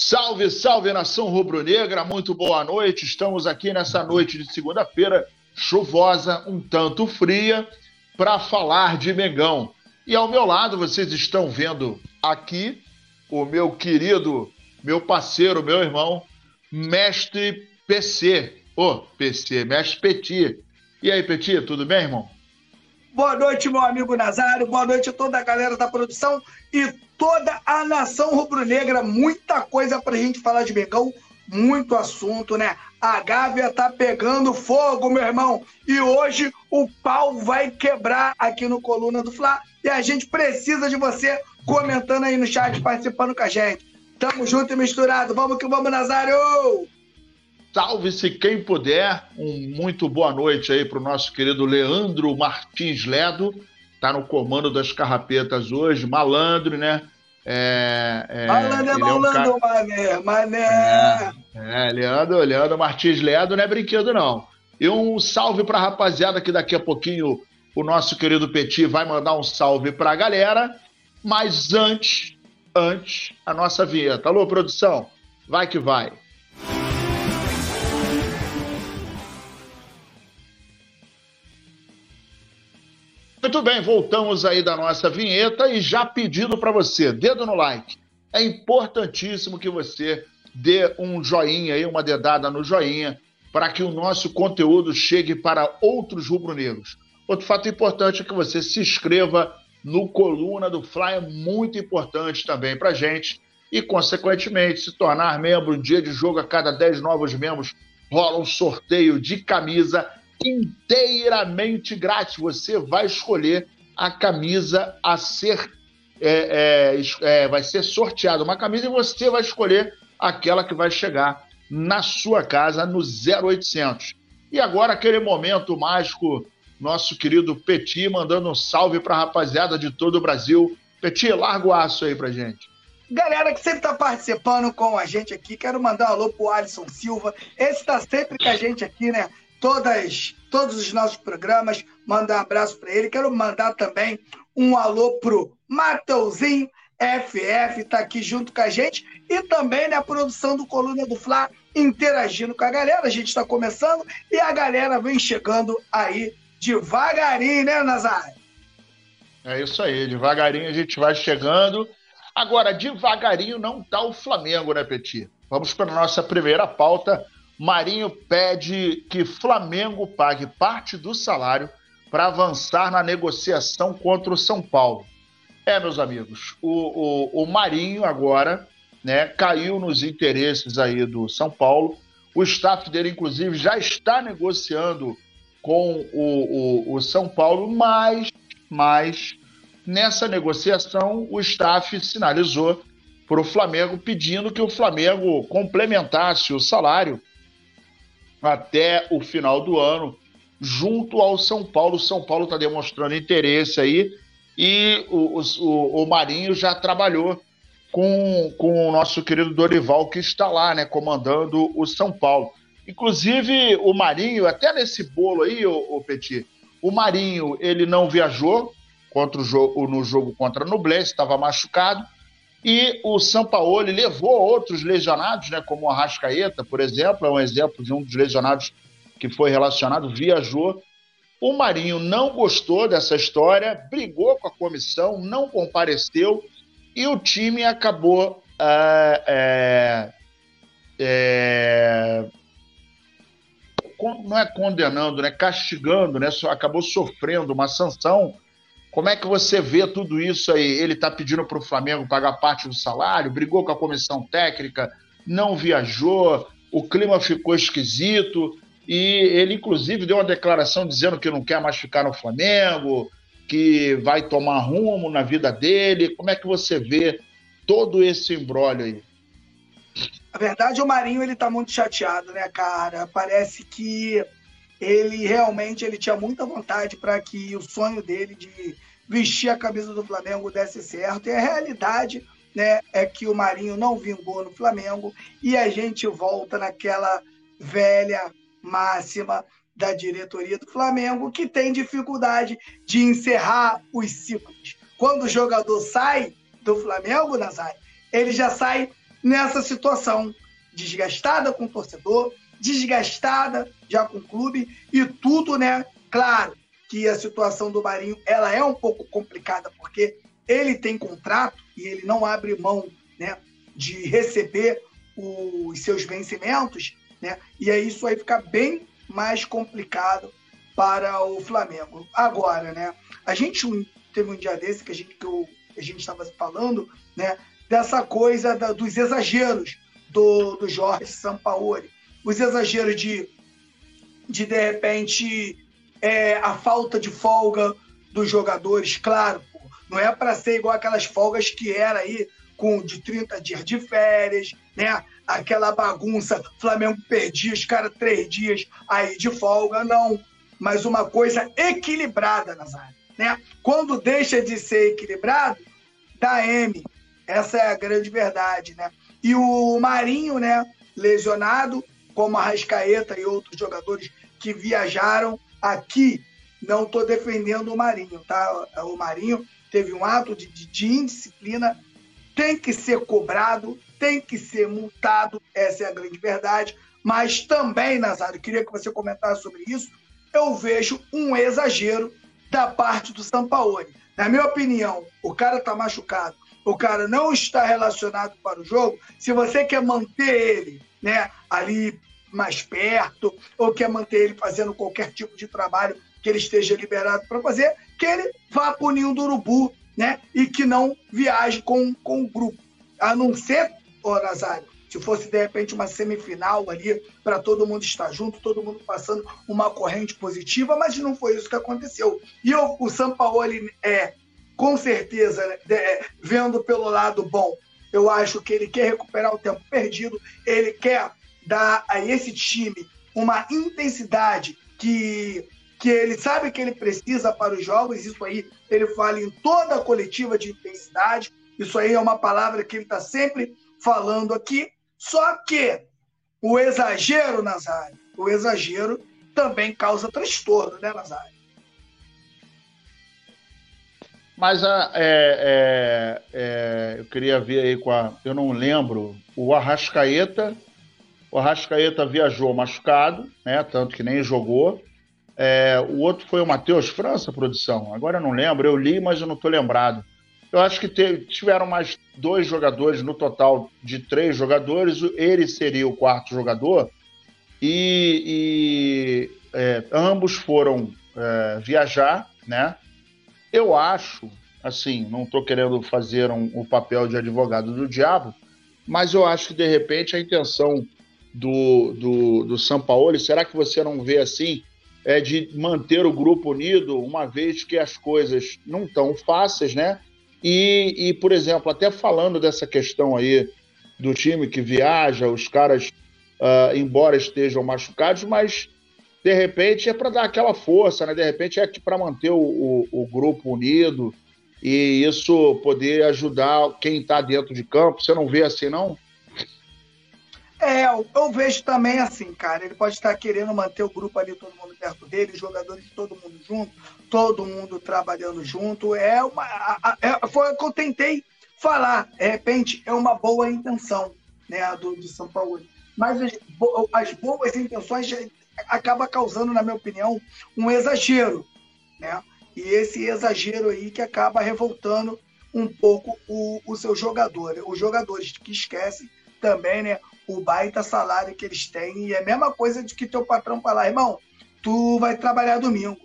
Salve, salve nação rubro-negra, muito boa noite. Estamos aqui nessa noite de segunda-feira, chuvosa, um tanto fria, para falar de Mengão. E ao meu lado, vocês estão vendo aqui o meu querido, meu parceiro, meu irmão, mestre PC. Ô, oh, PC, mestre Petit. E aí, Petit, tudo bem, irmão? Boa noite, meu amigo Nazário. Boa noite a toda a galera da produção e toda a nação rubro-negra. Muita coisa pra gente falar de Mengão, muito assunto, né? A Gávea tá pegando fogo, meu irmão. E hoje o pau vai quebrar aqui no Coluna do Fla. E a gente precisa de você comentando aí no chat, participando com a gente. Tamo junto e misturado. Vamos que vamos, Nazário! Salve-se quem puder. Um muito boa noite aí para o nosso querido Leandro Martins Ledo. Está no comando das carrapetas hoje. Malandro, né? É, é, malandro é malandro, é um cara... mané, mané. É, é, Leandro, Leandro Martins Ledo não é brinquedo, não. E um salve para a rapaziada que daqui a pouquinho o nosso querido Petit vai mandar um salve para a galera. Mas antes, antes, a nossa vinheta. Alô, produção, vai que vai. Muito bem, voltamos aí da nossa vinheta e já pedindo para você, dedo no like. É importantíssimo que você dê um joinha aí, uma dedada no joinha, para que o nosso conteúdo chegue para outros rubro-negros. Outro fato importante é que você se inscreva no Coluna do Fly, é muito importante também para gente. E, consequentemente, se tornar membro, dia de jogo, a cada 10 novos membros, rola um sorteio de camisa inteiramente grátis. Você vai escolher a camisa a ser. É, é, é, vai ser sorteada uma camisa e você vai escolher aquela que vai chegar na sua casa no 0800. E agora aquele momento mágico, nosso querido Petit mandando um salve para a rapaziada de todo o Brasil. Petit, larga o aço aí pra gente. Galera que sempre está participando com a gente aqui, quero mandar um alô pro Alisson Silva. Esse está sempre com a gente aqui, né? Todas, todos os nossos programas. Mandar um abraço para ele. Quero mandar também um alô pro Mateuzinho FF, está aqui junto com a gente. E também na né, produção do Coluna do Fla, interagindo com a galera. A gente está começando e a galera vem chegando aí devagarinho, né, Nazário? É isso aí, devagarinho a gente vai chegando. Agora, devagarinho não está o Flamengo, né, Petit? Vamos para a nossa primeira pauta Marinho pede que Flamengo pague parte do salário para avançar na negociação contra o São Paulo. É, meus amigos, o, o, o Marinho agora né, caiu nos interesses aí do São Paulo. O staff dele, inclusive, já está negociando com o, o, o São Paulo, mas, mas nessa negociação o staff sinalizou para o Flamengo pedindo que o Flamengo complementasse o salário até o final do ano, junto ao São Paulo. O São Paulo está demonstrando interesse aí e o, o, o, Marinho já trabalhou com, com o nosso querido Dorival, que está lá, né, comandando o São Paulo. Inclusive, o Marinho, até nesse bolo aí, o, o Petit, o Marinho, ele não viajou contra o jogo, no jogo contra o Nublense, estava machucado, e o Sampaoli levou outros lesionados, né, como o Arrascaeta, por exemplo, é um exemplo de um dos lesionados que foi relacionado, viajou. O Marinho não gostou dessa história, brigou com a comissão, não compareceu e o time acabou é, é, é, não é condenando, né, castigando, né, acabou sofrendo uma sanção como é que você vê tudo isso aí? Ele está pedindo para o Flamengo pagar parte do salário, brigou com a comissão técnica, não viajou, o clima ficou esquisito e ele, inclusive, deu uma declaração dizendo que não quer mais ficar no Flamengo, que vai tomar rumo na vida dele. Como é que você vê todo esse embrólio aí? Na verdade, o Marinho ele tá muito chateado, né, cara? Parece que ele realmente ele tinha muita vontade para que o sonho dele de vestir a camisa do Flamengo desse certo. E a realidade né, é que o Marinho não vingou no Flamengo e a gente volta naquela velha máxima da diretoria do Flamengo que tem dificuldade de encerrar os ciclos. Quando o jogador sai do Flamengo, Nazário, ele já sai nessa situação, desgastada com o torcedor, desgastada já com o clube e tudo, né? Claro que a situação do Marinho ela é um pouco complicada porque ele tem contrato e ele não abre mão, né, de receber os seus vencimentos, né? E aí isso aí fica bem mais complicado para o Flamengo. Agora, né? A gente teve um dia desse que a gente que eu, a gente estava falando, né? Dessa coisa da, dos exageros do, do Jorge Sampaoli, os exageros de de de repente é, a falta de folga dos jogadores, claro, pô, não é para ser igual aquelas folgas que era aí com de 30 dias de férias, né? Aquela bagunça, Flamengo perdia os caras três dias aí de folga, não. Mas uma coisa equilibrada, Nazário, né? Quando deixa de ser equilibrado, dá M. Essa é a grande verdade, né? E o Marinho, né? Lesionado, como a Rascaeta e outros jogadores que viajaram aqui. Não estou defendendo o Marinho, tá? O Marinho teve um ato de, de, indisciplina tem que ser cobrado, tem que ser multado, essa é a grande verdade. Mas também, Nazário, queria que você comentasse sobre isso. Eu vejo um exagero da parte do Sampaoli. Na minha opinião, o cara está machucado, o cara não está relacionado para o jogo. Se você quer manter ele né, ali mais perto, ou quer manter ele fazendo qualquer tipo de trabalho que ele esteja liberado para fazer, que ele vá para o do urubu né? E que não viaje com, com o grupo. A não ser, ô Nazário, se fosse de repente uma semifinal ali para todo mundo estar junto, todo mundo passando uma corrente positiva, mas não foi isso que aconteceu. E eu, o Sampaoli é, com certeza, né, é, vendo pelo lado bom, eu acho que ele quer recuperar o tempo perdido, ele quer dar a esse time uma intensidade que que ele sabe que ele precisa para os jogos, isso aí ele fala em toda a coletiva de intensidade, isso aí é uma palavra que ele está sempre falando aqui, só que o exagero, Nazário, o exagero também causa transtorno, né, Nazário? Mas a, é, é, é, eu queria ver aí com a. Eu não lembro. O Arrascaeta. O Arrascaeta viajou machucado, né? Tanto que nem jogou. É, o outro foi o Matheus França, produção. Agora eu não lembro, eu li, mas eu não estou lembrado. Eu acho que teve, tiveram mais dois jogadores no total de três jogadores. Ele seria o quarto jogador. E, e é, ambos foram é, viajar, né? Eu acho, assim, não estou querendo fazer um, o papel de advogado do diabo, mas eu acho que de repente a intenção do, do, do São Paulo, será que você não vê assim? é, de manter o grupo unido, uma vez que as coisas não estão fáceis, né? E, e, por exemplo, até falando dessa questão aí do time que viaja, os caras, uh, embora estejam machucados, mas de repente é para dar aquela força, né? De repente é para manter o, o, o, grupo unido e isso poder ajudar quem está dentro de campo. Você não vê assim, não? É, eu vejo também assim, cara. Ele pode estar querendo manter o grupo ali, todo mundo perto dele, os jogadores todo mundo junto, todo mundo trabalhando junto. É uma. É, foi o que eu tentei falar. De repente, é uma boa intenção né, do, do São Paulo. Mas as, as boas intenções acaba causando, na minha opinião, um exagero. Né? E esse exagero aí que acaba revoltando um pouco o, o seu jogador. Os jogadores que esquecem também, né? O baita salário que eles têm. E é a mesma coisa de que teu patrão falar, irmão, tu vai trabalhar domingo.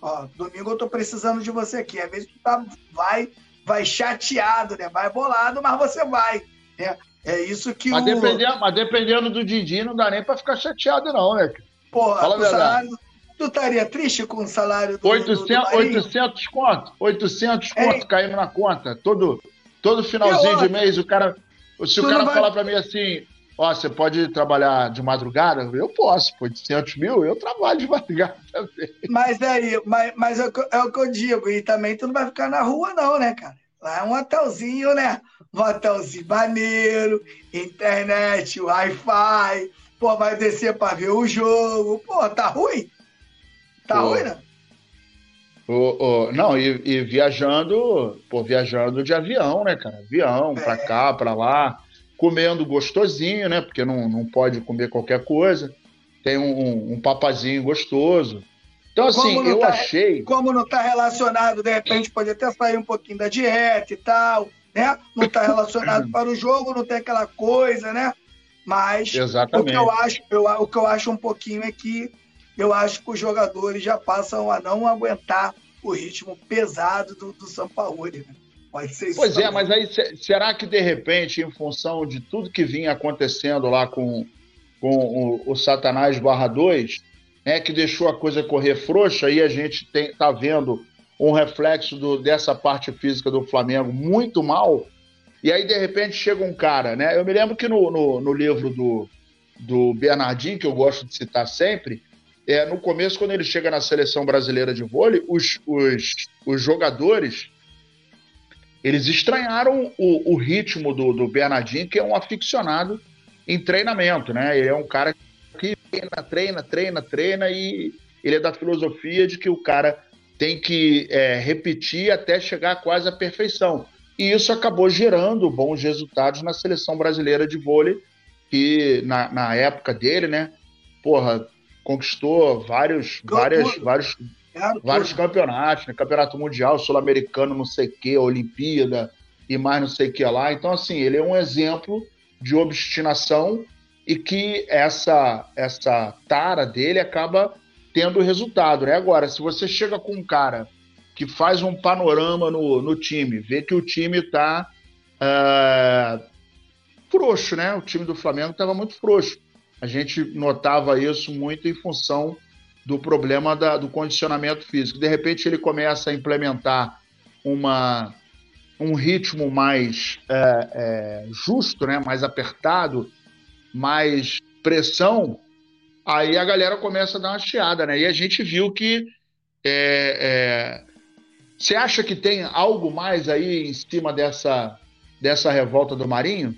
Ó, domingo eu tô precisando de você aqui. Às vezes tu tá, vai, vai chateado, né? Vai bolado, mas você vai. Né? É isso que mas o. Dependendo, mas dependendo do Didi, não dá nem pra ficar chateado, não, né? Porra, Fala o salário. Tu estaria triste com o salário do. 800, do 800 conto. 800 conto caindo na conta. Todo, todo finalzinho de mês o cara se o cara vai... falar para mim assim, ó, você pode trabalhar de madrugada? Eu posso, pô, de 100 mil, eu trabalho de madrugada também. Mas aí, mas, mas é, é, o que eu digo, e também tu não vai ficar na rua não, né, cara? Lá é um hotelzinho, né? Um hotelzinho maneiro, internet, Wi-Fi, pô, vai descer pra ver o jogo, pô, tá ruim? Tá pô. ruim, né? O, o, não, e, e, viajando, pô, viajando de avião, né, cara? Avião, pra é. cá, pra lá. comendo gostosinho, né? Porque não, não pode comer qualquer coisa. Tem um, um papazinho gostoso. Então, assim, eu tá, achei. Como não está relacionado, de repente pode até sair um pouquinho da dieta e tal, né? Não está relacionado para o jogo, não tem aquela coisa, né? Mas Exatamente. o que eu acho, eu, o que eu acho um pouquinho é que eu acho que os jogadores já passam a não aguentar o ritmo pesado do, do São Paulo. Né? Pode ser isso. Pois é, também. é, mas aí será que de repente, em função de tudo que vinha acontecendo lá com, com o, o Satanás barra 2, né, que deixou a coisa correr frouxa, e a gente está vendo um reflexo do, dessa parte física do Flamengo muito mal, e aí de repente chega um cara, né? Eu me lembro que no, no, no livro do, do Bernardinho, que eu gosto de citar sempre, é, no começo, quando ele chega na seleção brasileira de vôlei, os, os, os jogadores eles estranharam o, o ritmo do, do Bernardinho, que é um aficionado em treinamento, né? Ele é um cara que treina, treina, treina, treina e ele é da filosofia de que o cara tem que é, repetir até chegar quase à perfeição. E isso acabou gerando bons resultados na seleção brasileira de vôlei, que na, na época dele, né, porra, conquistou vários, várias, vários, vários campeonatos, né? campeonato mundial, sul-americano, não sei o que, Olimpíada e mais não sei o que lá. Então, assim, ele é um exemplo de obstinação e que essa essa tara dele acaba tendo resultado, né? Agora, se você chega com um cara que faz um panorama no, no time, vê que o time está uh, é, frouxo, né? O time do Flamengo estava muito frouxo. A gente notava isso muito em função do problema da, do condicionamento físico. De repente ele começa a implementar uma, um ritmo mais é, é, justo, né? mais apertado, mais pressão, aí a galera começa a dar uma chiada, né? E a gente viu que. É, é, você acha que tem algo mais aí em cima dessa, dessa revolta do Marinho?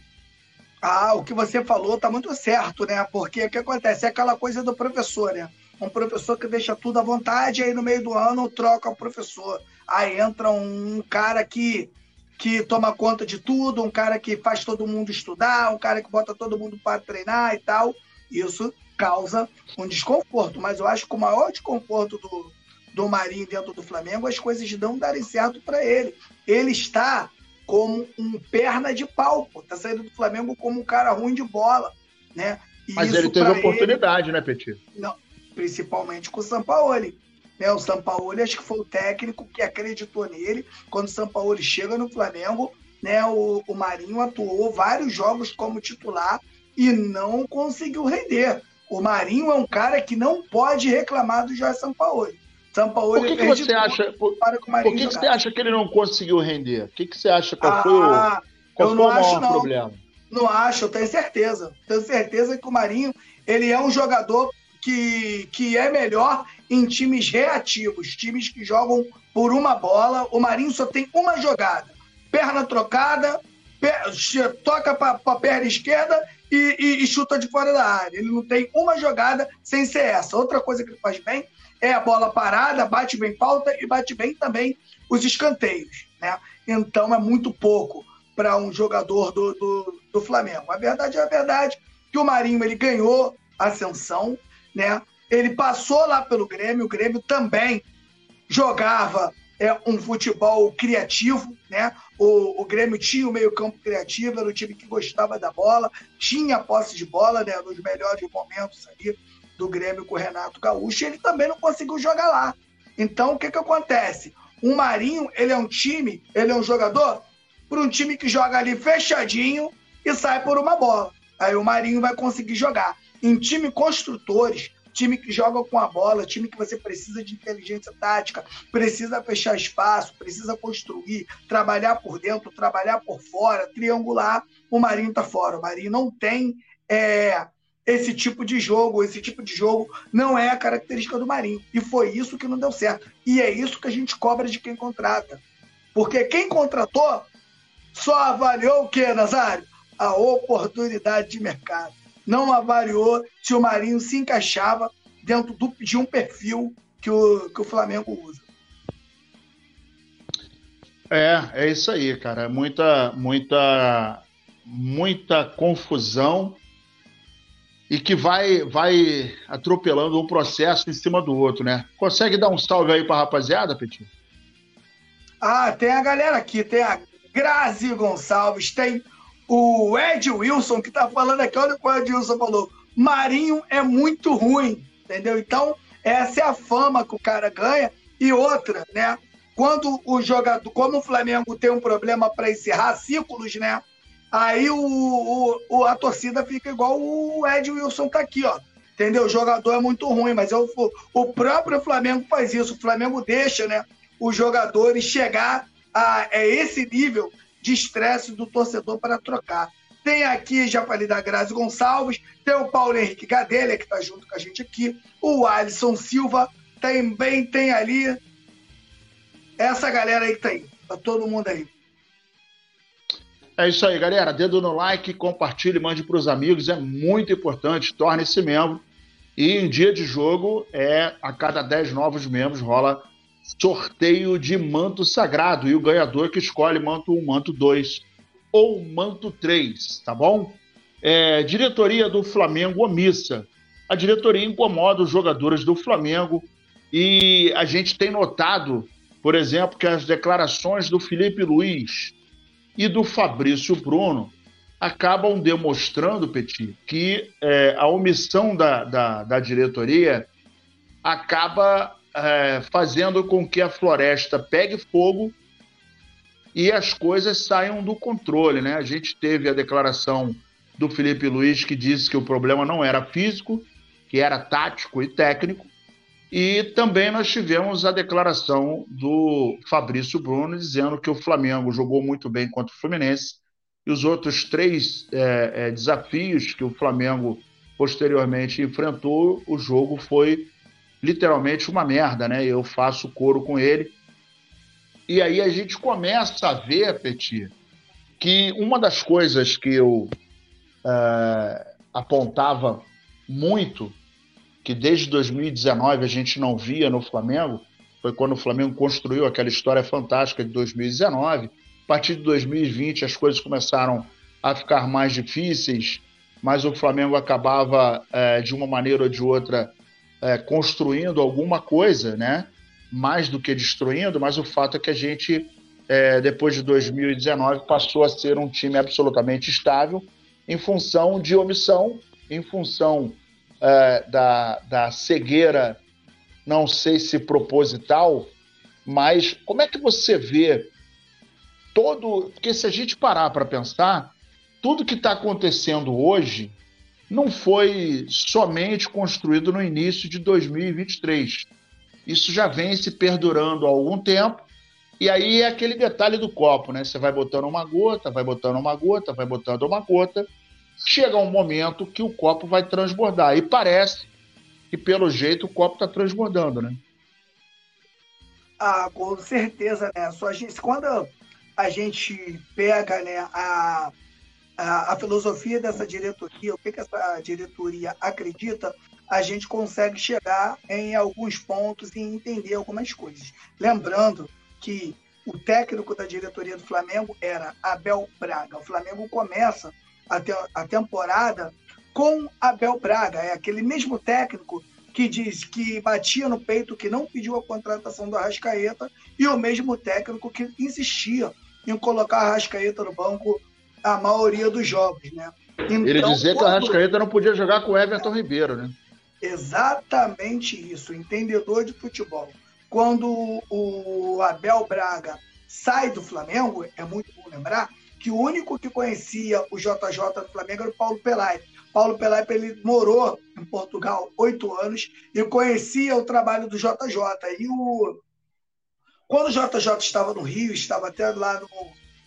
Ah, o que você falou tá muito certo, né? Porque o que acontece? É aquela coisa do professor, né? Um professor que deixa tudo à vontade, aí no meio do ano troca o professor. Aí entra um cara que que toma conta de tudo, um cara que faz todo mundo estudar, um cara que bota todo mundo para treinar e tal. Isso causa um desconforto, mas eu acho que o maior desconforto do, do Marinho dentro do Flamengo, as coisas não darem certo para ele. Ele está como um perna de pau, pô. Tá saindo do Flamengo como um cara ruim de bola, né? E mas ele teve oportunidade, ele, né, Petit? Não, principalmente com o Sampaoli. Né? O Sampaoli acho que foi o técnico que acreditou nele. Quando o Sampaoli chega no Flamengo, né, o, o Marinho atuou vários jogos como titular e não conseguiu render. O Marinho é um cara que não pode reclamar do Jorge Sampaoli. Sampaoli por que, que você acha? Por, por que, que você acha que ele não conseguiu render? O que, que você acha? Qual ah, foi o, qual foi o maior acho, não. problema? Não acho, eu tenho certeza. Tenho certeza que o Marinho ele é um jogador que, que é melhor em times reativos, times que jogam por uma bola. O Marinho só tem uma jogada: perna trocada, per, toca para a perna esquerda e, e, e, chuta de fora da área. Ele não tem uma jogada sem ser essa. Outra coisa que ele faz bem é a bola parada, bate bem falta e bate bem também os escanteios. Né? Então é muito pouco para um jogador do, do, do Flamengo. A verdade é a verdade que o Marinho ele ganhou ascensão, né? Ele passou lá pelo Grêmio, o Grêmio também jogava é, um futebol criativo, né? O, o Grêmio tinha o meio-campo criativo, era o time que gostava da bola, tinha posse de bola, né? Nos melhores momentos ali do Grêmio com o Renato Gaúcho, ele também não conseguiu jogar lá. Então, o que que acontece? O Marinho, ele é um time, ele é um jogador para um time que joga ali fechadinho e sai por uma bola. Aí o Marinho vai conseguir jogar. Em time construtores, time que joga com a bola, time que você precisa de inteligência tática, precisa fechar espaço, precisa construir, trabalhar por dentro, trabalhar por fora, triangular, o Marinho tá fora. O Marinho não tem é, esse tipo de jogo, esse tipo de jogo não é a característica do Marinho. E foi isso que não deu certo. E é isso que a gente cobra de quem contrata. Porque quem contratou só avaliou o que, Nazário? A oportunidade de mercado não avaliou se o Marinho se encaixava dentro do, de um perfil que o, que o Flamengo usa. É, é isso aí, cara. Muita, muita, muita confusão e que vai vai atropelando um processo em cima do outro, né? Consegue dar um salve aí para rapaziada, Petinho? Ah, tem a galera aqui, tem a Grazi Gonçalves, tem o Ed Wilson que tá falando aqui, olha o que o Ed Wilson falou. Marinho é muito ruim, entendeu? Então, essa é a fama que o cara ganha. E outra, né? Quando o jogador, como o Flamengo tem um problema para encerrar ciclos, né? Aí o, o, a torcida fica igual o Ed Wilson tá aqui, ó. Entendeu? O jogador é muito ruim, mas eu, o próprio Flamengo faz isso. O Flamengo deixa, né? Os jogadores chegar a, a esse nível de estresse do torcedor para trocar. Tem aqui, já falei da Grazi Gonçalves, tem o Paulo Henrique Gadelha, que está junto com a gente aqui, o Alisson Silva, também tem ali essa galera aí que tá aí. Tá todo mundo aí. É isso aí, galera. Dedo no like, compartilhe, mande para os amigos. É muito importante. Torne-se membro. E em dia de jogo, é a cada 10 novos membros rola sorteio de manto sagrado. E o ganhador que escolhe manto 1, manto 2 ou manto 3, tá bom? É, diretoria do Flamengo omissa. A diretoria incomoda os jogadores do Flamengo e a gente tem notado, por exemplo, que as declarações do Felipe Luiz e do Fabrício Bruno acabam demonstrando, Petit, que é, a omissão da, da, da diretoria acaba é, fazendo com que a floresta pegue fogo e as coisas saiam do controle. Né? A gente teve a declaração do Felipe Luiz que disse que o problema não era físico, que era tático e técnico. E também nós tivemos a declaração do Fabrício Bruno dizendo que o Flamengo jogou muito bem contra o Fluminense e os outros três é, é, desafios que o Flamengo posteriormente enfrentou, o jogo foi literalmente uma merda, né? Eu faço coro com ele. E aí a gente começa a ver, Petit, que uma das coisas que eu é, apontava muito que desde 2019 a gente não via no Flamengo, foi quando o Flamengo construiu aquela história fantástica de 2019. A partir de 2020 as coisas começaram a ficar mais difíceis, mas o Flamengo acabava, é, de uma maneira ou de outra, é, construindo alguma coisa, né? mais do que destruindo, mas o fato é que a gente, é, depois de 2019, passou a ser um time absolutamente estável em função de omissão, em função é, da, da cegueira, não sei se proposital, mas como é que você vê todo. Porque se a gente parar para pensar, tudo que está acontecendo hoje não foi somente construído no início de 2023. Isso já vem se perdurando há algum tempo. E aí é aquele detalhe do copo, né? Você vai botando uma gota, vai botando uma gota, vai botando uma gota, chega um momento que o copo vai transbordar. E parece que, pelo jeito, o copo está transbordando, né? Ah, com certeza, né? Só a gente, quando a gente pega né, a, a, a filosofia dessa diretoria, o que, que essa diretoria acredita, a gente consegue chegar em alguns pontos e entender algumas coisas. Lembrando que o técnico da diretoria do Flamengo era Abel Braga. O Flamengo começa a, te, a temporada com Abel Braga. É aquele mesmo técnico que diz que batia no peito que não pediu a contratação do Arrascaeta e o mesmo técnico que insistia em colocar a Arrascaeta no banco a maioria dos jogos, né? Então, Ele dizia quando... que o Arrascaeta não podia jogar com o Everton Ribeiro, né? Exatamente isso, entendedor de futebol. Quando o Abel Braga sai do Flamengo, é muito bom lembrar, que o único que conhecia o JJ do Flamengo era o Paulo Pelai. Paulo Pelai ele morou em Portugal oito anos e conhecia o trabalho do JJ. E o... quando o JJ estava no Rio, estava até lá no...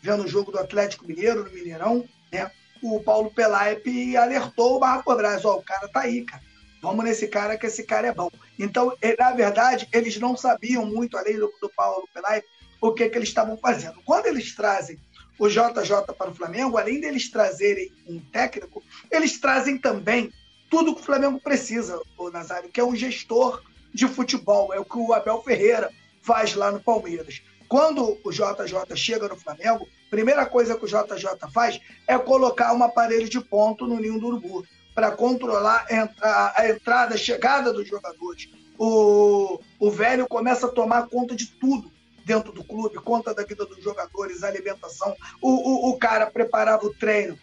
vendo o jogo do Atlético Mineiro, no Mineirão, né? o Paulo Pelaipe alertou o Marco Braz, ó, oh, o cara tá aí, cara. Vamos nesse cara que esse cara é bom. Então, na verdade, eles não sabiam muito, além do, do Paulo Pelaipe, o que, que eles estavam fazendo. Quando eles trazem o JJ para o Flamengo, além deles trazerem um técnico, eles trazem também tudo que o Flamengo precisa, o Nazário, que é um gestor de futebol. É o que o Abel Ferreira faz lá no Palmeiras. quando o JJ chega no Flamengo, primeira coisa que o JJ faz é colocar um aparelho de ponto no ninho do urubu para controlar a entrada, a chegada dos jogadores. O, o velho começa a tomar conta de tudo dentro do clube, conta da vida dos jogadores, alimentação. O, o, o cara preparava o treino,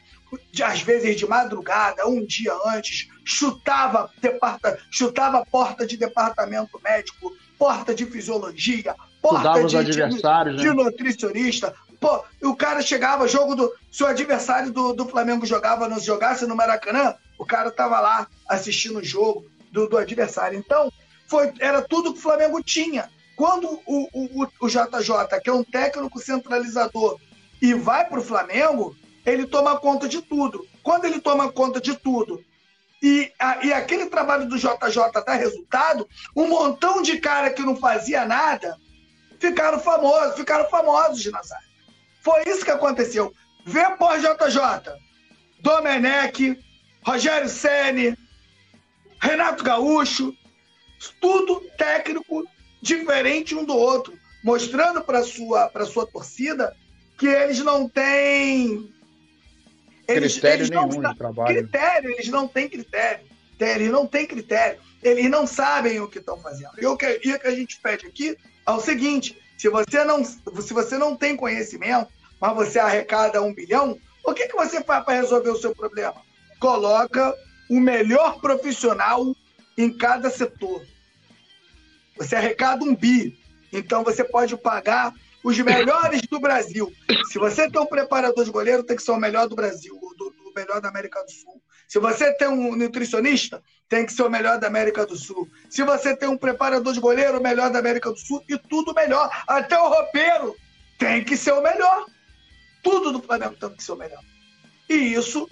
às vezes de madrugada, um dia antes, chutava, departa, chutava porta de departamento médico, porta de fisiologia, porta de, adversários, de, né? de nutricionista. Pô, o cara chegava, jogo do. Se o adversário do, do Flamengo jogava, não jogasse no Maracanã, o cara tava lá assistindo o jogo do, do adversário. Então, foi, era tudo que o Flamengo tinha. Quando o, o, o JJ, que é um técnico centralizador, e vai para o Flamengo, ele toma conta de tudo. Quando ele toma conta de tudo e, a, e aquele trabalho do JJ dá resultado, um montão de cara que não fazia nada ficaram famosos, ficaram famosos de Nazário. Foi isso que aconteceu. Vê por JJ, Domenech, Rogério Ceni, Renato Gaúcho, tudo técnico diferente um do outro, mostrando para sua para sua torcida que eles não têm eles, critério eles nenhum não, de trabalho. Critério, eles não têm critério. Eles não têm critério. Eles não sabem o que estão fazendo. E o que, e o que a gente pede aqui é o seguinte: se você não, se você não tem conhecimento, mas você arrecada um bilhão, o que, que você faz para resolver o seu problema? Coloca o melhor profissional em cada setor. Você arrecada um bi. Então você pode pagar os melhores do Brasil. Se você tem um preparador de goleiro, tem que ser o melhor do Brasil, do, do melhor da América do Sul. Se você tem um nutricionista, tem que ser o melhor da América do Sul. Se você tem um preparador de goleiro, o melhor da América do Sul e tudo melhor. Até o roupeiro tem que ser o melhor. Tudo do Flamengo tem que ser o melhor. E isso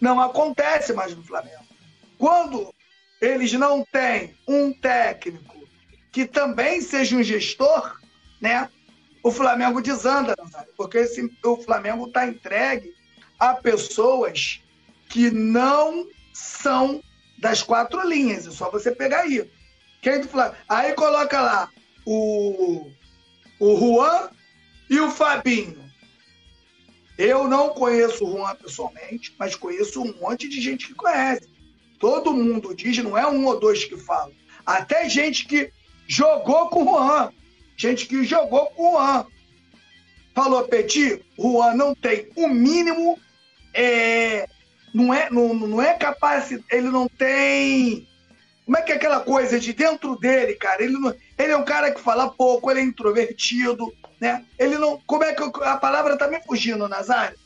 não acontece mais no Flamengo. Quando eles não têm um técnico que também seja um gestor, né? o Flamengo desanda, porque esse, o Flamengo está entregue a pessoas que não são das quatro linhas. É só você pegar aí. Quem do Flamengo? Aí coloca lá o, o Juan e o Fabinho. Eu não conheço o Juan pessoalmente, mas conheço um monte de gente que conhece. Todo mundo diz, não é um ou dois que falam. Até gente que jogou com o Juan gente que jogou com o Juan. Falou, Petit, Juan não tem o mínimo, é, não, é, não, não é capaz, ele não tem. Como é que é aquela coisa de dentro dele, cara? Ele, não, ele é um cara que fala pouco, ele é introvertido, né? Ele não. Como é que a palavra tá me fugindo, Nazário?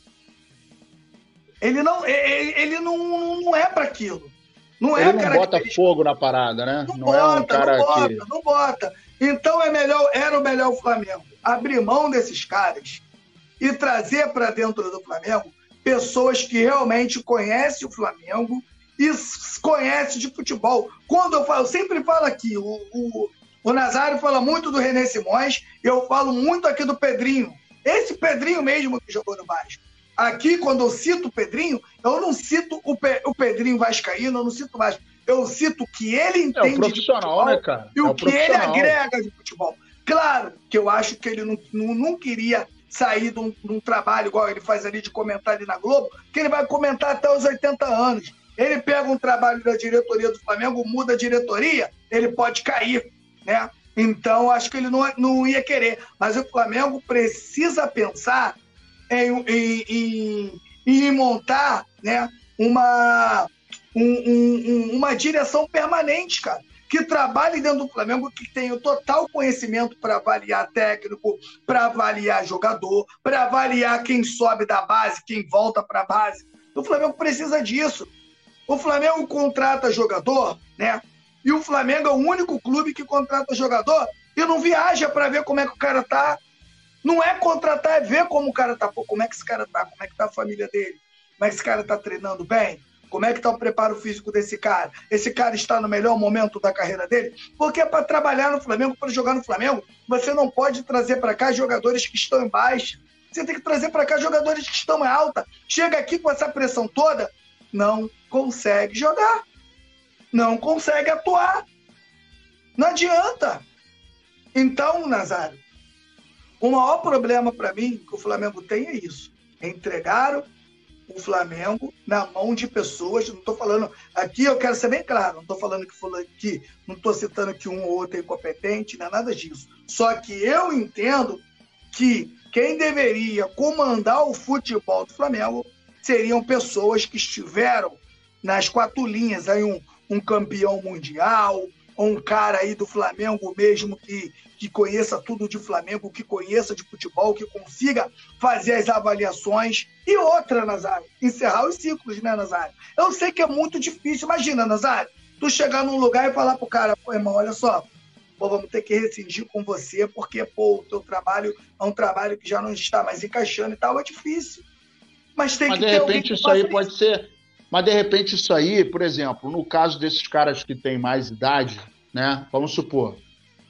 Ele não, ele, ele não, não é para aquilo. Não é ele não bota fogo na parada, né? Não, não bota, é um cara não bota, que... não bota. Então é melhor, era o melhor o Flamengo abrir mão desses caras e trazer para dentro do Flamengo pessoas que realmente conhecem o Flamengo e conhecem de futebol. Quando eu falo, eu sempre falo aqui, o, o, o Nazário fala muito do René Simões, eu falo muito aqui do Pedrinho. Esse Pedrinho mesmo que jogou no Vasco. Aqui, quando eu cito o Pedrinho, eu não cito o, Pe o Pedrinho Vascaíno, eu não cito Vasco eu cito o que ele entende é o profissional, de futebol né, cara? e é o, o que ele agrega de futebol. Claro que eu acho que ele não, não, não queria sair de um, de um, trabalho igual ele faz ali de comentar ali na Globo, que ele vai comentar até os 80 anos. Ele pega um trabalho da diretoria do Flamengo, muda a diretoria, ele pode cair, né? Então, acho que ele não, não ia querer. Mas o Flamengo precisa pensar em, em, em, em montar né, uma, um, um, uma direção permanente, cara, que trabalhe dentro do Flamengo, que tenha o total conhecimento para avaliar técnico, para avaliar jogador, para avaliar quem sobe da base, quem volta para a base. O Flamengo precisa disso. O Flamengo contrata jogador, né? E o Flamengo é o único clube que contrata jogador e não viaja para ver como é que o cara tá. Não é contratar, é ver como o cara tá. Pô, como é que esse cara tá? Como é que tá a família dele? Como é que esse cara tá treinando bem? Como é que está o preparo físico desse cara? Esse cara está no melhor momento da carreira dele? Porque para trabalhar no Flamengo, para jogar no Flamengo, você não pode trazer para cá jogadores que estão em baixa. Você tem que trazer para cá jogadores que estão em alta. Chega aqui com essa pressão toda, não consegue jogar. Não consegue atuar. Não adianta. Então, Nazário, O maior problema para mim que o Flamengo tem é isso. Entregaram o Flamengo na mão de pessoas. Não estou falando. Aqui eu quero ser bem claro, não estou falando que, que não estou citando que um ou outro é incompetente, não é nada disso. Só que eu entendo que quem deveria comandar o futebol do Flamengo seriam pessoas que estiveram nas quatro linhas, aí um, um campeão mundial, um cara aí do Flamengo mesmo que, que conheça tudo de Flamengo, que conheça de futebol, que consiga fazer as avaliações. E outra, Nazário, encerrar os ciclos, né, Nazário? Eu sei que é muito difícil. Imagina, Nazário, tu chegar num lugar e falar pro cara, pô, irmão, olha só, pô, vamos ter que rescindir com você, porque, pô, o teu trabalho é um trabalho que já não está mais encaixando e tal, é difícil. Mas tem Mas que de ter repente isso aí pode ser mas de repente isso aí, por exemplo, no caso desses caras que têm mais idade, né? Vamos supor,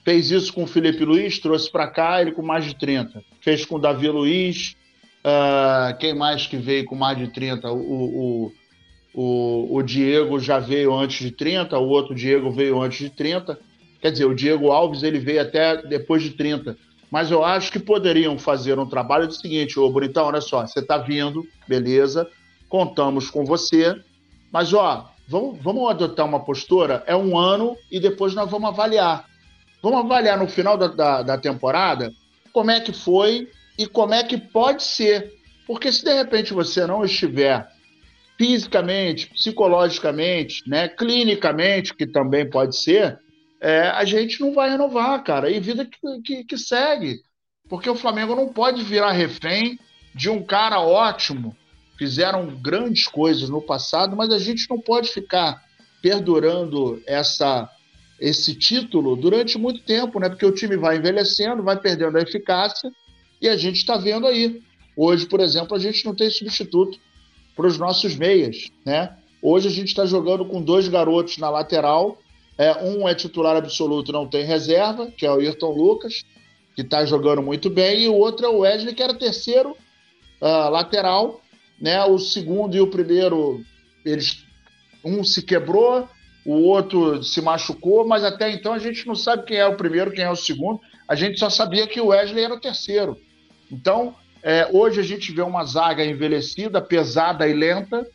fez isso com o Felipe Luiz, trouxe para cá ele com mais de 30. Fez com o Davi Luiz, uh, quem mais que veio com mais de 30? O, o, o, o, Diego já veio antes de 30, o outro Diego veio antes de 30. Quer dizer, o Diego Alves ele veio até depois de 30. Mas eu acho que poderiam fazer um trabalho do seguinte, ô Bonitão, olha só, você está vindo, beleza, contamos com você, mas ó, vamos, vamos adotar uma postura, é um ano e depois nós vamos avaliar. Vamos avaliar no final da, da, da temporada como é que foi e como é que pode ser. Porque se de repente você não estiver fisicamente, psicologicamente, né, clinicamente, que também pode ser, é, a gente não vai renovar, cara. E vida que, que, que, segue. Porque o Flamengo não pode virar refém de um cara ótimo fizeram grandes coisas no passado, mas a gente não pode ficar perdurando essa esse título durante muito tempo, né? Porque o time vai envelhecendo, vai perdendo a eficácia e a gente está vendo aí. Hoje, por exemplo, a gente não tem substituto para os nossos meias, né? Hoje a gente está jogando com dois garotos na lateral. É, um é titular absoluto, não tem reserva, que é o Ayrton Lucas, que está jogando muito bem, e o outro é o Wesley, que era terceiro uh, lateral, né? O segundo e o primeiro, eles um se quebrou, o outro se machucou, mas até então a gente não sabe quem é o primeiro, quem é o segundo. A gente só sabia que o Wesley era o terceiro. Então, é, hoje a gente vê uma zaga envelhecida, pesada e lenta,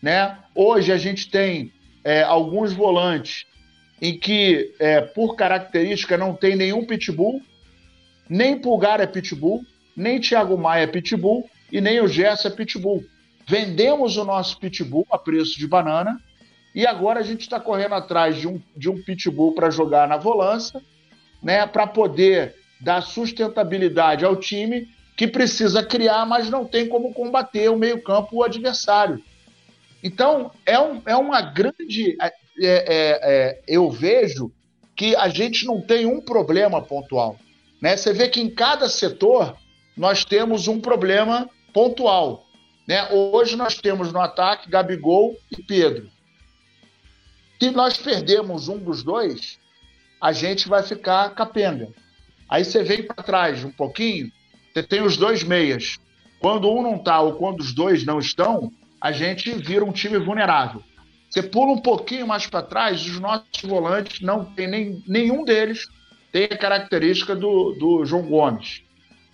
né? Hoje a gente tem é, alguns volantes em que, é, por característica, não tem nenhum pitbull, nem Pulgar é pitbull, nem Thiago Maia é pitbull, e nem o Gerson é pitbull. Vendemos o nosso pitbull a preço de banana e agora a gente está correndo atrás de um, de um pitbull para jogar na volância, né, para poder dar sustentabilidade ao time que precisa criar, mas não tem como combater o meio-campo, o adversário. Então, é, um, é uma grande. É, é, é, eu vejo que a gente não tem um problema pontual. Né? Você vê que em cada setor nós temos um problema pontual. Né? Hoje nós temos no ataque Gabigol e Pedro. Se nós perdemos um dos dois, a gente vai ficar capenga. Aí você vem para trás um pouquinho, você tem os dois meias. Quando um não está ou quando os dois não estão, a gente vira um time vulnerável. Você pula um pouquinho mais para trás, os nossos volantes não tem nem, nenhum deles tem a característica do, do João Gomes.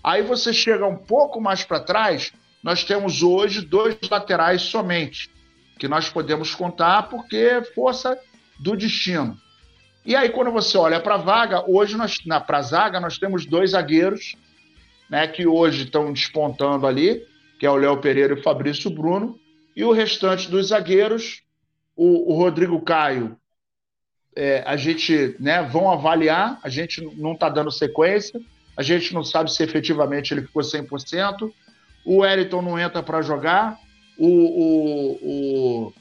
Aí você chega um pouco mais para trás, nós temos hoje dois laterais somente, que nós podemos contar porque é força do destino. E aí, quando você olha para a vaga, hoje nós, na para a zaga, nós temos dois zagueiros, né, que hoje estão despontando ali, que é o Léo Pereira e o Fabrício Bruno, e o restante dos zagueiros, o, o Rodrigo Caio, é, a gente né, vão avaliar, a gente não está dando sequência, a gente não sabe se efetivamente ele ficou 100%. O Wellington não entra para jogar. O, o,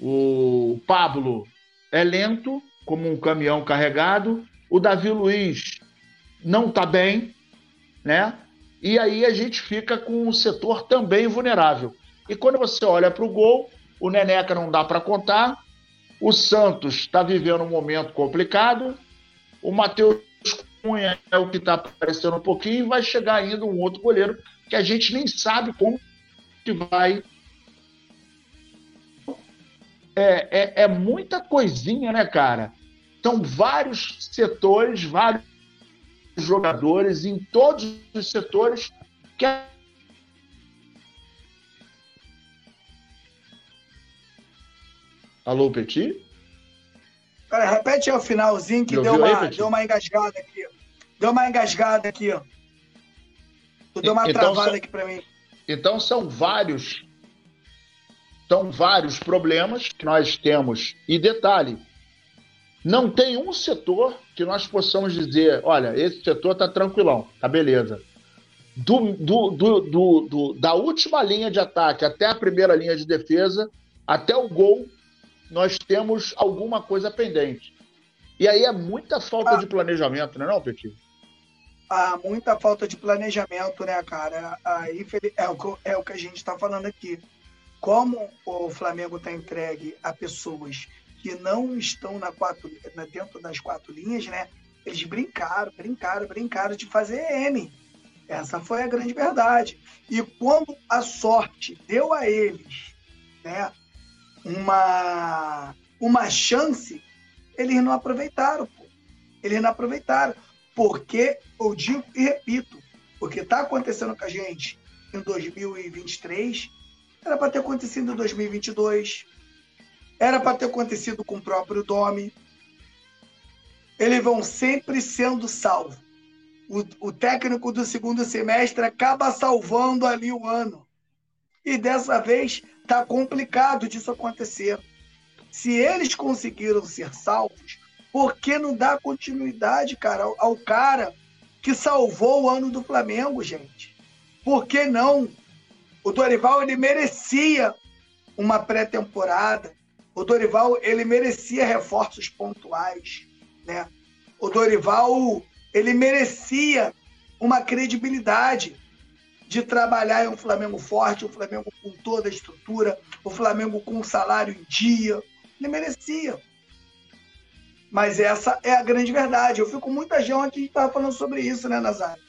o, o Pablo é lento, como um caminhão carregado. O Davi Luiz não está bem, né? E aí a gente fica com o setor também vulnerável. E quando você olha para o gol, o Neneca não dá para contar. O Santos está vivendo um momento complicado. O Matheus Cunha é o que está aparecendo um pouquinho, e vai chegar ainda um outro goleiro que a gente nem sabe como que vai. É, é, é muita coisinha, né, cara? São vários setores, vários jogadores em todos os setores que Alô, Petit? Pera, repete aí o finalzinho que deu uma, aí, deu uma engasgada aqui. Deu uma engasgada aqui. Tu deu uma então, travada são, aqui para mim. Então são vários são vários problemas que nós temos. E detalhe, não tem um setor que nós possamos dizer, olha, esse setor tá tranquilão, tá beleza. Do, do, do, do, da última linha de ataque até a primeira linha de defesa, até o gol, nós temos alguma coisa pendente. E aí é muita falta ah, de planejamento, não é não, Petit? Ah, muita falta de planejamento, né, cara? Aí é o, é o que a gente está falando aqui. Como o Flamengo está entregue a pessoas que não estão na quatro, dentro das quatro linhas, né? Eles brincaram, brincaram, brincaram de fazer M. Essa foi a grande verdade. E quando a sorte deu a eles, né, uma, uma chance, eles não aproveitaram, pô. Eles não aproveitaram. Porque, eu digo e repito, o que está acontecendo com a gente em 2023 era para ter acontecido em 2022, era para ter acontecido com o próprio Domi. Eles vão sempre sendo salvos. O, o técnico do segundo semestre acaba salvando ali o ano. E dessa vez Tá complicado disso acontecer. Se eles conseguiram ser salvos, por que não dá continuidade, cara, ao, ao cara que salvou o ano do Flamengo, gente? Por que não? O Dorival ele merecia uma pré-temporada. O Dorival ele merecia reforços pontuais, né? O Dorival ele merecia uma credibilidade de trabalhar em um Flamengo forte, um Flamengo com toda a estrutura, o um Flamengo com um salário em dia. Ele merecia. Mas essa é a grande verdade. Eu fico muita gente aqui estava falando sobre isso, né, Nazário?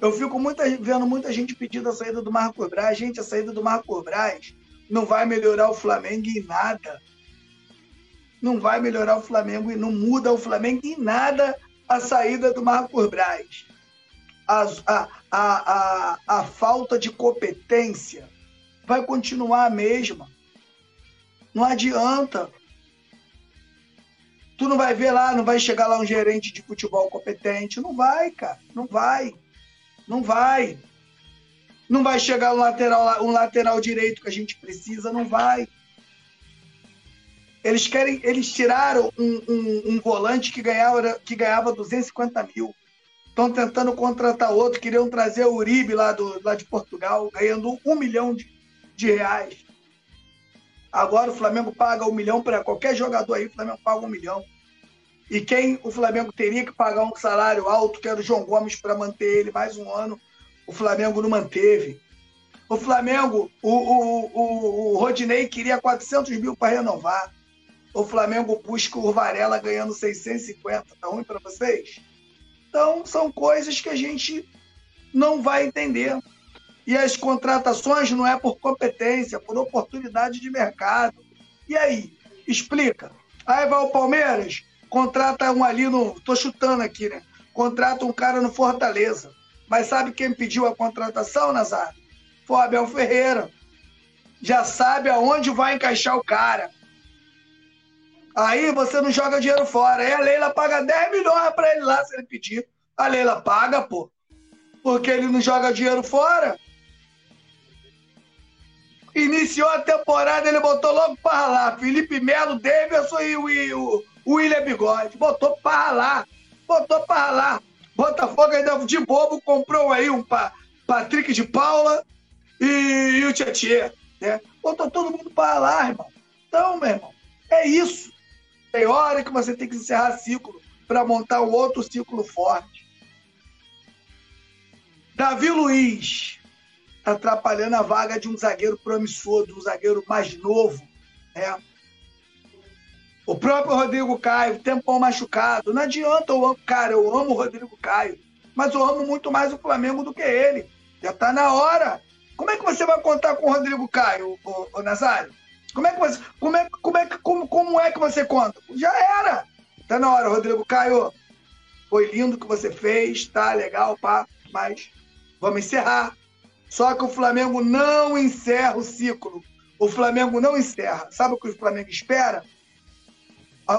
Eu fico muita, vendo muita gente pedindo a saída do Marco Braz. Gente, a saída do Marco Braz não vai melhorar o Flamengo em nada. Não vai melhorar o Flamengo e não muda o Flamengo em nada a saída do Marco Braz a, a, a, a, falta de competência vai continuar a mesma. Não adianta. Tu não vai ver lá, não vai chegar lá um gerente de futebol competente. Não vai, cara. Não vai. Não vai. Não vai chegar um lateral, um lateral direito que a gente precisa. Não vai. Eles querem, eles tiraram um, um, um volante que ganhava, que ganhava 250 mil. Estão tentando contratar outro, queriam trazer o Uribe lá, do, lá de Portugal, ganhando um milhão de, de reais. Agora o Flamengo paga um milhão para qualquer jogador aí, o Flamengo paga um milhão. E quem o Flamengo teria que pagar um salário alto, que era o João Gomes, para manter ele mais um ano, o Flamengo não manteve. O Flamengo, o, o, o, o Rodinei queria 400 mil para renovar. O Flamengo busca o Varela ganhando 650. Tá ruim para vocês? Então, são coisas que a gente não vai entender. E as contratações não é por competência, é por oportunidade de mercado. E aí? Explica. Aí vai o Palmeiras, contrata um ali no. Tô chutando aqui, né? Contrata um cara no Fortaleza. Mas sabe quem pediu a contratação, Nazar? Foi o Abel Ferreira. Já sabe aonde vai encaixar o cara. Aí você não joga dinheiro fora. Aí a Leila paga 10 milhões para ele lá se ele pedir. A Leila paga, pô. Porque ele não joga dinheiro fora. Iniciou a temporada, ele botou logo para lá. Felipe Melo, Davidson e o, o, o William Bigode. Botou para lá. Botou para lá. Botafogo ainda de bobo comprou aí um pa, Patrick de Paula e, e o Tietchan. Né? Botou todo mundo para lá, irmão. Então, meu irmão, é isso. Tem hora que você tem que encerrar ciclo para montar um outro ciclo forte. Davi Luiz tá atrapalhando a vaga de um zagueiro promissor, de um zagueiro mais novo, né? O próprio Rodrigo Caio, tempão machucado. Não adianta, eu amo, cara, eu amo o Rodrigo Caio, mas eu amo muito mais o Flamengo do que ele. Já tá na hora. Como é que você vai contar com o Rodrigo Caio, o Nazário? Como é que você, como é, como é, como, como é que você conta? Já era. Tá na hora, Rodrigo Caio. Foi lindo o que você fez, tá legal, pá, mas vamos encerrar. Só que o Flamengo não encerra o ciclo. O Flamengo não encerra. Sabe o que o Flamengo espera?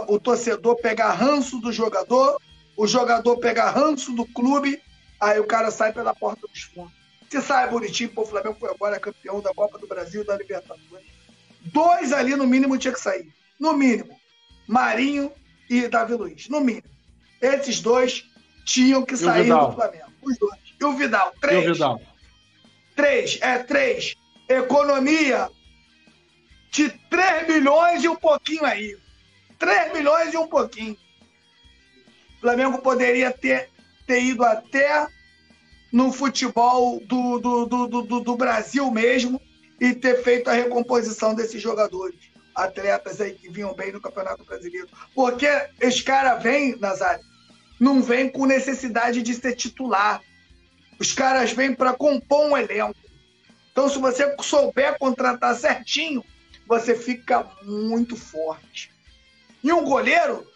O torcedor pegar ranço do jogador, o jogador pegar ranço do clube, aí o cara sai pela porta dos fundos. Se sai bonitinho, pô, o Flamengo foi agora campeão da Copa do Brasil da Libertadores. Dois ali no mínimo tinha que sair. No mínimo. Marinho e Davi Luiz. No mínimo. Esses dois tinham que sair do Flamengo. Os dois. E o Vidal. Três. E o Vidal. Três. É, três. Economia de 3 milhões e um pouquinho aí. 3 milhões e um pouquinho. O Flamengo poderia ter, ter ido até no futebol do, do, do, do, do Brasil mesmo e ter feito a recomposição desses jogadores, atletas aí que vinham bem no Campeonato Brasileiro. Porque os caras vêm, Nazário, não vêm com necessidade de ser titular. Os caras vêm para compor um elenco. Então, se você souber contratar certinho, você fica muito forte. E um goleiro?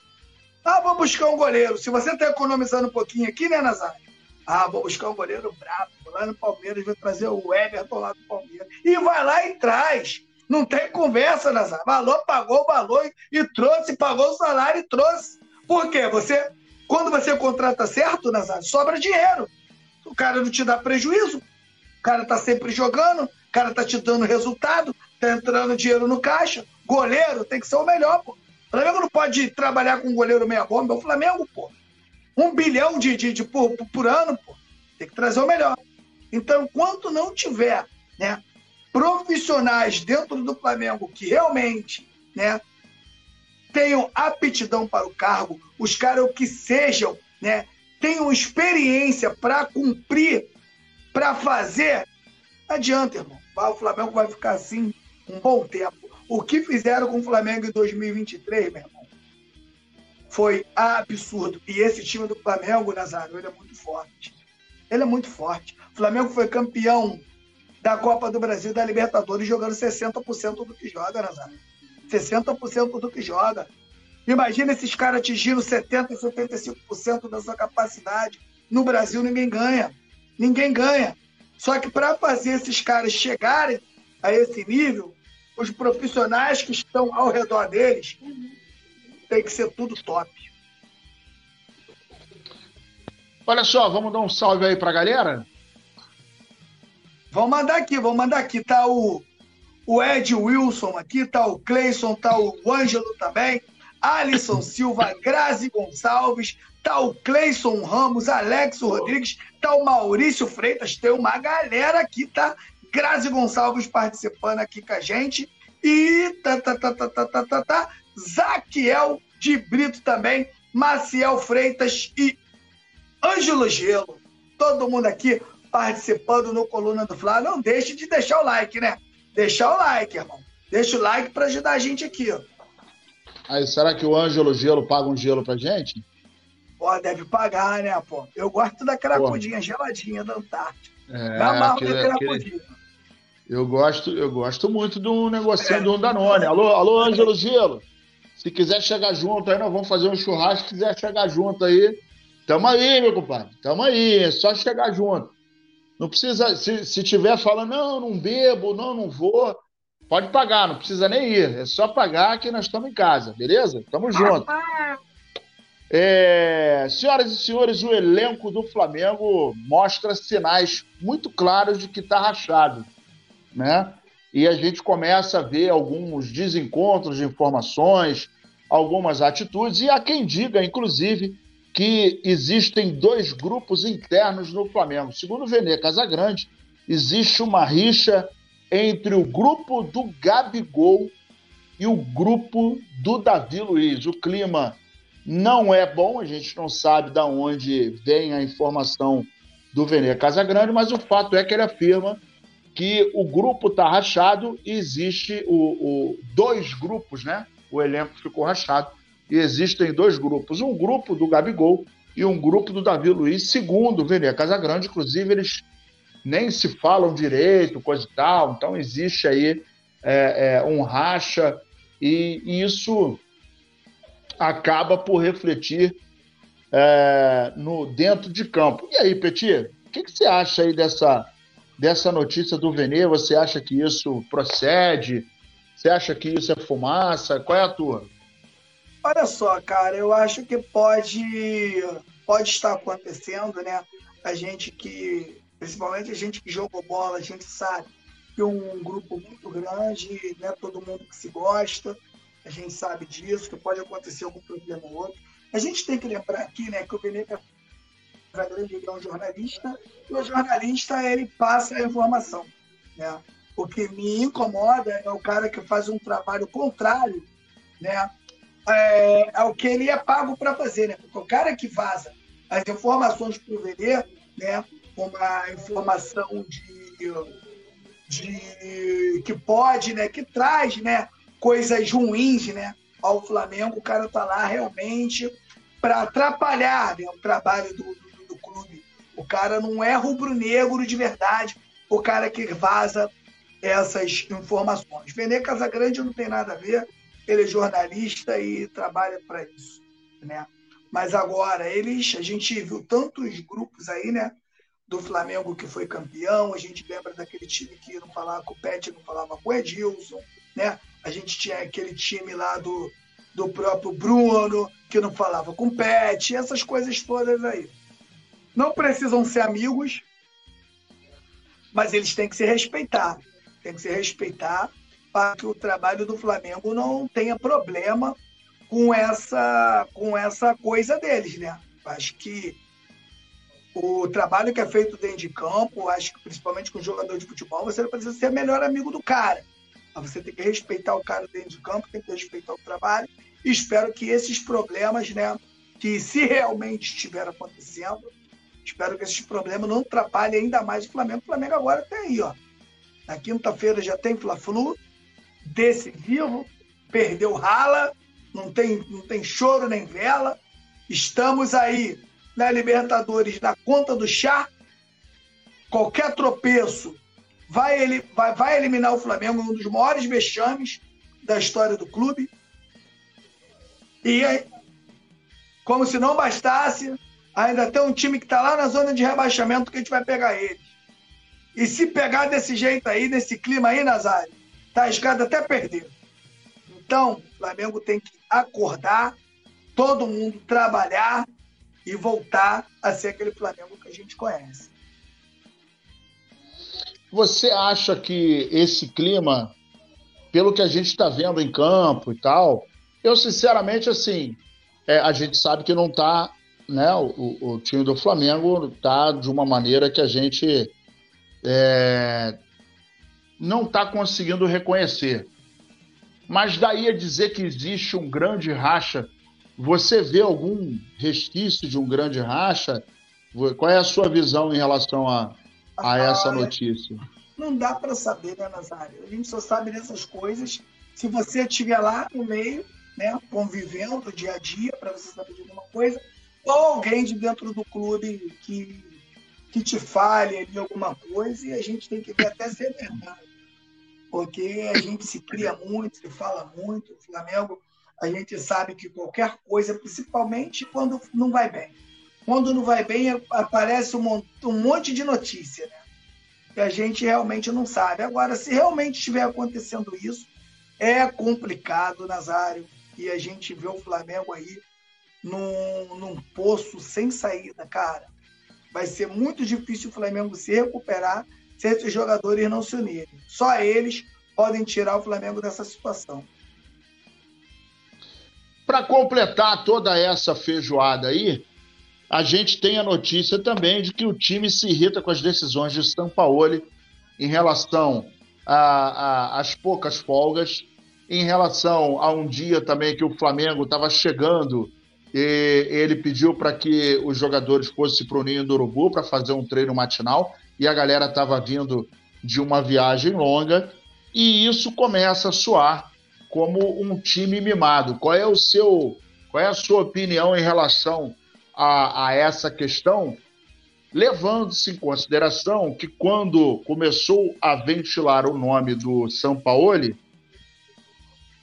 Ah, vou buscar um goleiro. Se você está economizando um pouquinho aqui, né, Nazário? Ah, vou buscar um goleiro brabo. No Palmeiras, vou trazer o Everton lá do Palmeiras. E vai lá e traz. Não tem conversa, Nazário. Valor, pagou o valor e trouxe, pagou o salário e trouxe. Por quê? Você, quando você contrata certo, Nazário, sobra dinheiro. O cara não te dá prejuízo. O cara tá sempre jogando, o cara tá te dando resultado, tá entrando dinheiro no caixa. Goleiro tem que ser o melhor, pô. O Flamengo não pode trabalhar com um goleiro meia bomba. É o Flamengo, pô. Um bilhão de, de, de por, por ano, pô. Tem que trazer o melhor. Então, enquanto não tiver né, profissionais dentro do Flamengo que realmente né, tenham aptidão para o cargo, os caras que sejam, né, tenham experiência para cumprir, para fazer, adianta, irmão. O Flamengo vai ficar assim um bom tempo. O que fizeram com o Flamengo em 2023, meu irmão, foi absurdo. E esse time do Flamengo, Nazário, ele é muito forte. Ele é muito forte. O Flamengo foi campeão da Copa do Brasil da Libertadores jogando 60% do que joga, Nazário. 60% do que joga. Imagina esses caras atingindo 70% e 75% da sua capacidade. No Brasil ninguém ganha. Ninguém ganha. Só que para fazer esses caras chegarem a esse nível, os profissionais que estão ao redor deles tem que ser tudo top. Olha só, vamos dar um salve aí pra galera? Vamos mandar aqui, vamos mandar aqui. Tá o, o Ed Wilson aqui, tá o Cleison, tá o Ângelo também, Alisson Silva, Grazi Gonçalves, tá o Cleison Ramos, Alex Rodrigues, tá o Maurício Freitas, tem uma galera aqui, tá? Grazi Gonçalves participando aqui com a gente. E tá, tá, tá, tá, tá, tá, tá, tá. Zaquiel de Brito também, Maciel Freitas e Ângelo Gelo. Todo mundo aqui participando no Coluna do Fla. Não deixe de deixar o like, né? Deixar o like, irmão. Deixa o like para ajudar a gente aqui, ó. Aí, será que o Ângelo Gelo paga um gelo pra gente? Pô, deve pagar, né, pô? Eu gosto da cracudinha geladinha da Antártica. É, aquele, da cracudinha. Eu gosto, eu gosto muito do negocinho é. do Danone. Alô, alô, Ângelo Gelo. Se quiser chegar junto aí, nós vamos fazer um churrasco. Se quiser chegar junto aí, tamo aí, meu compadre. Tamo aí, é só chegar junto. Não precisa, se, se tiver falando, não, não bebo, não, não vou, pode pagar, não precisa nem ir. É só pagar que nós estamos em casa, beleza? Tamo junto. É, senhoras e senhores, o elenco do Flamengo mostra sinais muito claros de que está rachado né? E a gente começa a ver alguns desencontros de informações, algumas atitudes, e há quem diga, inclusive, que existem dois grupos internos no Flamengo. Segundo o Vene Casagrande, existe uma rixa entre o grupo do Gabigol e o grupo do Davi Luiz. O clima não é bom, a gente não sabe de onde vem a informação do Vene Casagrande, mas o fato é que ele afirma que o grupo está rachado e existe o, o, dois grupos, né? O elenco ficou rachado e existem dois grupos, um grupo do Gabigol e um grupo do Davi Luiz, segundo Vene Casagrande, inclusive eles nem se falam direito, coisa e tal, então existe aí é, é, um racha e, e isso acaba por refletir é, no, dentro de campo. E aí, Petit, o que, que, você acha aí dessa, dessa notícia do Venê? Você acha que isso procede? Você acha que isso é fumaça? Qual é a tua? Olha só, cara, eu acho que pode, pode estar acontecendo, né? A gente que, principalmente a gente que jogou bola, a gente sabe que um grupo muito grande, não é todo mundo que se gosta, a gente sabe disso, que pode acontecer algum problema ou outro. A gente tem que lembrar aqui, né, que o Veneca Grande é um jornalista, e o jornalista ele passa a informação, né? O que me incomoda é o cara que faz um trabalho contrário, né? É, é o que ele é pago para fazer, né? Porque o cara que vaza as informações para o VD, né? Uma informação de, de que pode, né? Que traz, né? Coisas ruins, né? Ao Flamengo, o cara tá lá realmente para atrapalhar né, o trabalho do, do, do clube. O cara não é rubro-negro de verdade, o cara que vaza essas informações. Vender Casagrande não tem nada a ver, ele é jornalista e trabalha para isso, né? Mas agora, eles, a gente viu tantos grupos aí, né? Do Flamengo que foi campeão, a gente lembra daquele time que não falava com o Pet, não falava com o Edilson, né? A gente tinha aquele time lá do, do próprio Bruno, que não falava com o Pet, essas coisas todas aí. Não precisam ser amigos, mas eles têm que se respeitar. Tem que se respeitar para que o trabalho do Flamengo não tenha problema com essa, com essa coisa deles, né? Acho que o trabalho que é feito dentro de campo, acho que principalmente com jogador de futebol, você precisa ser melhor amigo do cara. Você tem que respeitar o cara dentro de campo, tem que respeitar o trabalho. Espero que esses problemas, né, que se realmente estiver acontecendo, espero que esses problemas não atrapalhem ainda mais o Flamengo. O Flamengo agora tem aí, ó. Na quinta-feira já tem Fla-Flu, decisivo, perdeu rala, não tem, não tem choro nem vela. Estamos aí na Libertadores na conta do chá. Qualquer tropeço vai, ele, vai, vai eliminar o Flamengo, um dos maiores vexames da história do clube. E como se não bastasse, ainda tem um time que está lá na zona de rebaixamento que a gente vai pegar ele. E se pegar desse jeito aí, nesse clima aí, Nazário, tá arriscado até perder. Então, o Flamengo tem que acordar, todo mundo trabalhar e voltar a ser aquele Flamengo que a gente conhece. Você acha que esse clima, pelo que a gente está vendo em campo e tal, eu sinceramente, assim, é, a gente sabe que não está, né? O, o, time do Flamengo está de uma maneira que a gente é, não está conseguindo reconhecer. Mas daí a dizer que existe um grande racha, você vê algum resquício de um grande racha? Qual é a sua visão em relação a, a essa notícia? Não dá para saber, né, Nazário? A gente só sabe dessas coisas se você estiver lá no meio, né, convivendo dia a dia, para você saber de alguma coisa, ou alguém de dentro do clube que que te fale ali alguma coisa e a gente tem que ver até ser verdade. Porque a gente se cria muito, se fala muito. O Flamengo, a gente sabe que qualquer coisa, principalmente quando não vai bem. Quando não vai bem, aparece um, monte de notícia, né? Que a gente realmente não sabe. Agora, se realmente estiver acontecendo isso, é complicado, Nazário, e a gente vê o Flamengo aí num, num poço sem saída, cara vai ser muito difícil o Flamengo se recuperar se esses jogadores não se unirem. Só eles podem tirar o Flamengo dessa situação. Para completar toda essa feijoada aí, a gente tem a notícia também de que o time se irrita com as decisões de Sampaoli em relação às poucas folgas, em relação a um dia também que o Flamengo estava chegando e ele pediu para que os jogadores fossem para o Ninho do Urubu para fazer um treino matinal e a galera estava vindo de uma viagem longa e isso começa a soar como um time mimado. Qual é o seu, qual é a sua opinião em relação a, a essa questão? Levando-se em consideração que quando começou a ventilar o nome do Sampaoli,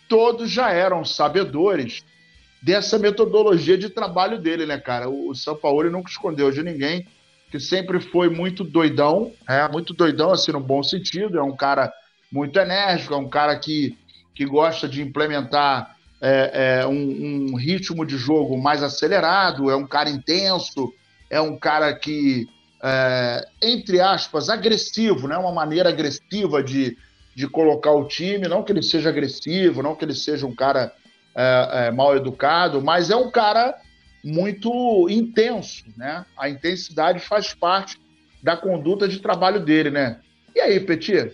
todos já eram sabedores dessa metodologia de trabalho dele, né, cara? O, São Paulo nunca escondeu de ninguém, que sempre foi muito doidão, é, muito doidão, assim, no bom sentido. É um cara muito enérgico, é um cara que, que gosta de implementar é, é, um, um, ritmo de jogo mais acelerado, é um cara intenso, é um cara que, é, entre aspas, agressivo, né? uma maneira agressiva de, de colocar o time. Não que ele seja agressivo, não que ele seja um cara é, é, mal educado, mas é um cara muito intenso. Né? A intensidade faz parte da conduta de trabalho dele. Né? E aí, Petit,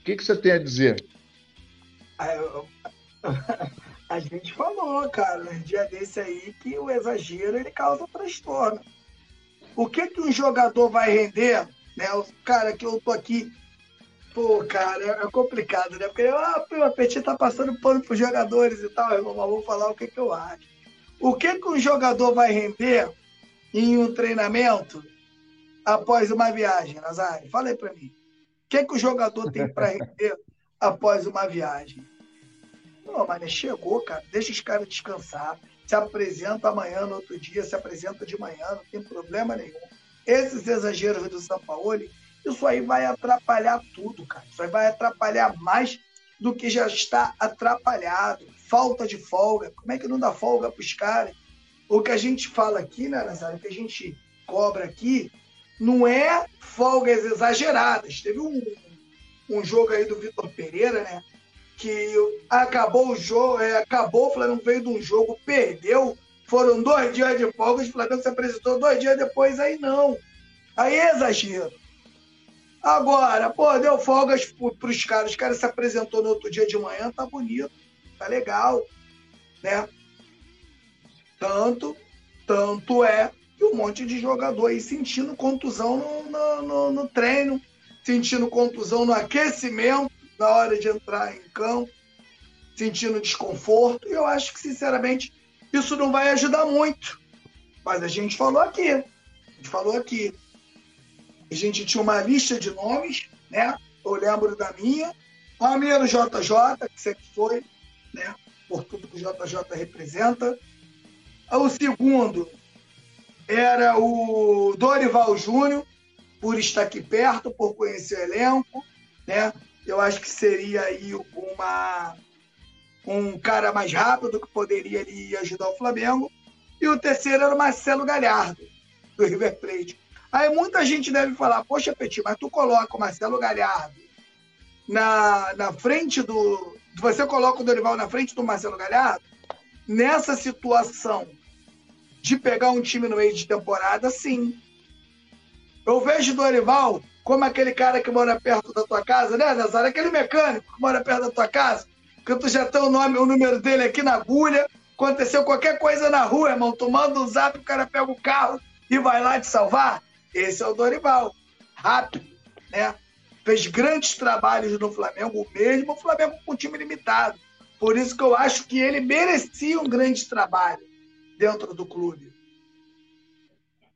o que, que você tem a dizer? Ah, a gente falou, cara, um dia desse aí, que o exagero ele causa transtorno. O que que um jogador vai render, né? O cara que eu tô aqui, pô, cara, é complicado, né? Porque ah, o Petit tá passando pano pros jogadores e tal, irmão, mas vou falar o que que eu acho. O que que um jogador vai render em um treinamento após uma viagem, Nazário? Fala aí pra mim. O que que o jogador tem para render após uma viagem? Não, mas chegou, cara. Deixa os caras descansar. Se apresenta amanhã, no outro dia, se apresenta de manhã, não tem problema nenhum. Esses exageros do São Paulo, isso aí vai atrapalhar tudo, cara. Isso aí vai atrapalhar mais do que já está atrapalhado. Falta de folga. Como é que não dá folga para os caras? O que a gente fala aqui, né, Nazário? O que a gente cobra aqui não é folgas exageradas. Teve um, um jogo aí do Vitor Pereira, né? que acabou o jogo, é, acabou, o Flamengo veio de um jogo, perdeu, foram dois dias de folga, o Flamengo se apresentou dois dias depois, aí não. Aí é exagero. Agora, pô, deu folgas para os caras, os caras se apresentou no outro dia de manhã, tá bonito, tá legal, né? Tanto, tanto é que um monte de jogador aí sentindo contusão no, no, no, no treino, sentindo contusão no aquecimento, na hora de entrar em campo, sentindo desconforto. E eu acho que, sinceramente, isso não vai ajudar muito. Mas a gente falou aqui. A gente falou aqui. A gente tinha uma lista de nomes, né? Eu lembro da minha. O JJ, que sempre foi, né? Por tudo que o JJ representa. O segundo era o Dorival Júnior, por estar aqui perto, por conhecer o elenco, né? eu acho que seria aí uma, um cara mais rápido que poderia ali ajudar o Flamengo. E o terceiro era o Marcelo Galhardo, do River Plate. Aí muita gente deve falar, poxa, Petit, mas tu coloca o Marcelo Galhardo na, na frente do. Você coloca o Dorival na frente do Marcelo Galhardo? Nessa situação de pegar um time no meio de temporada, sim. Eu vejo o Dorival como aquele cara que mora perto da tua casa, né, Nazário? Aquele mecânico que mora perto da tua casa, que tu já tem o nome, o número dele aqui na agulha. Aconteceu qualquer coisa na rua, irmão, tu manda um zap, o cara pega o carro e vai lá te salvar. Esse é o Dorival. Rápido, né? Fez grandes trabalhos no Flamengo, mesmo o Flamengo com time limitado. Por isso que eu acho que ele merecia um grande trabalho dentro do clube.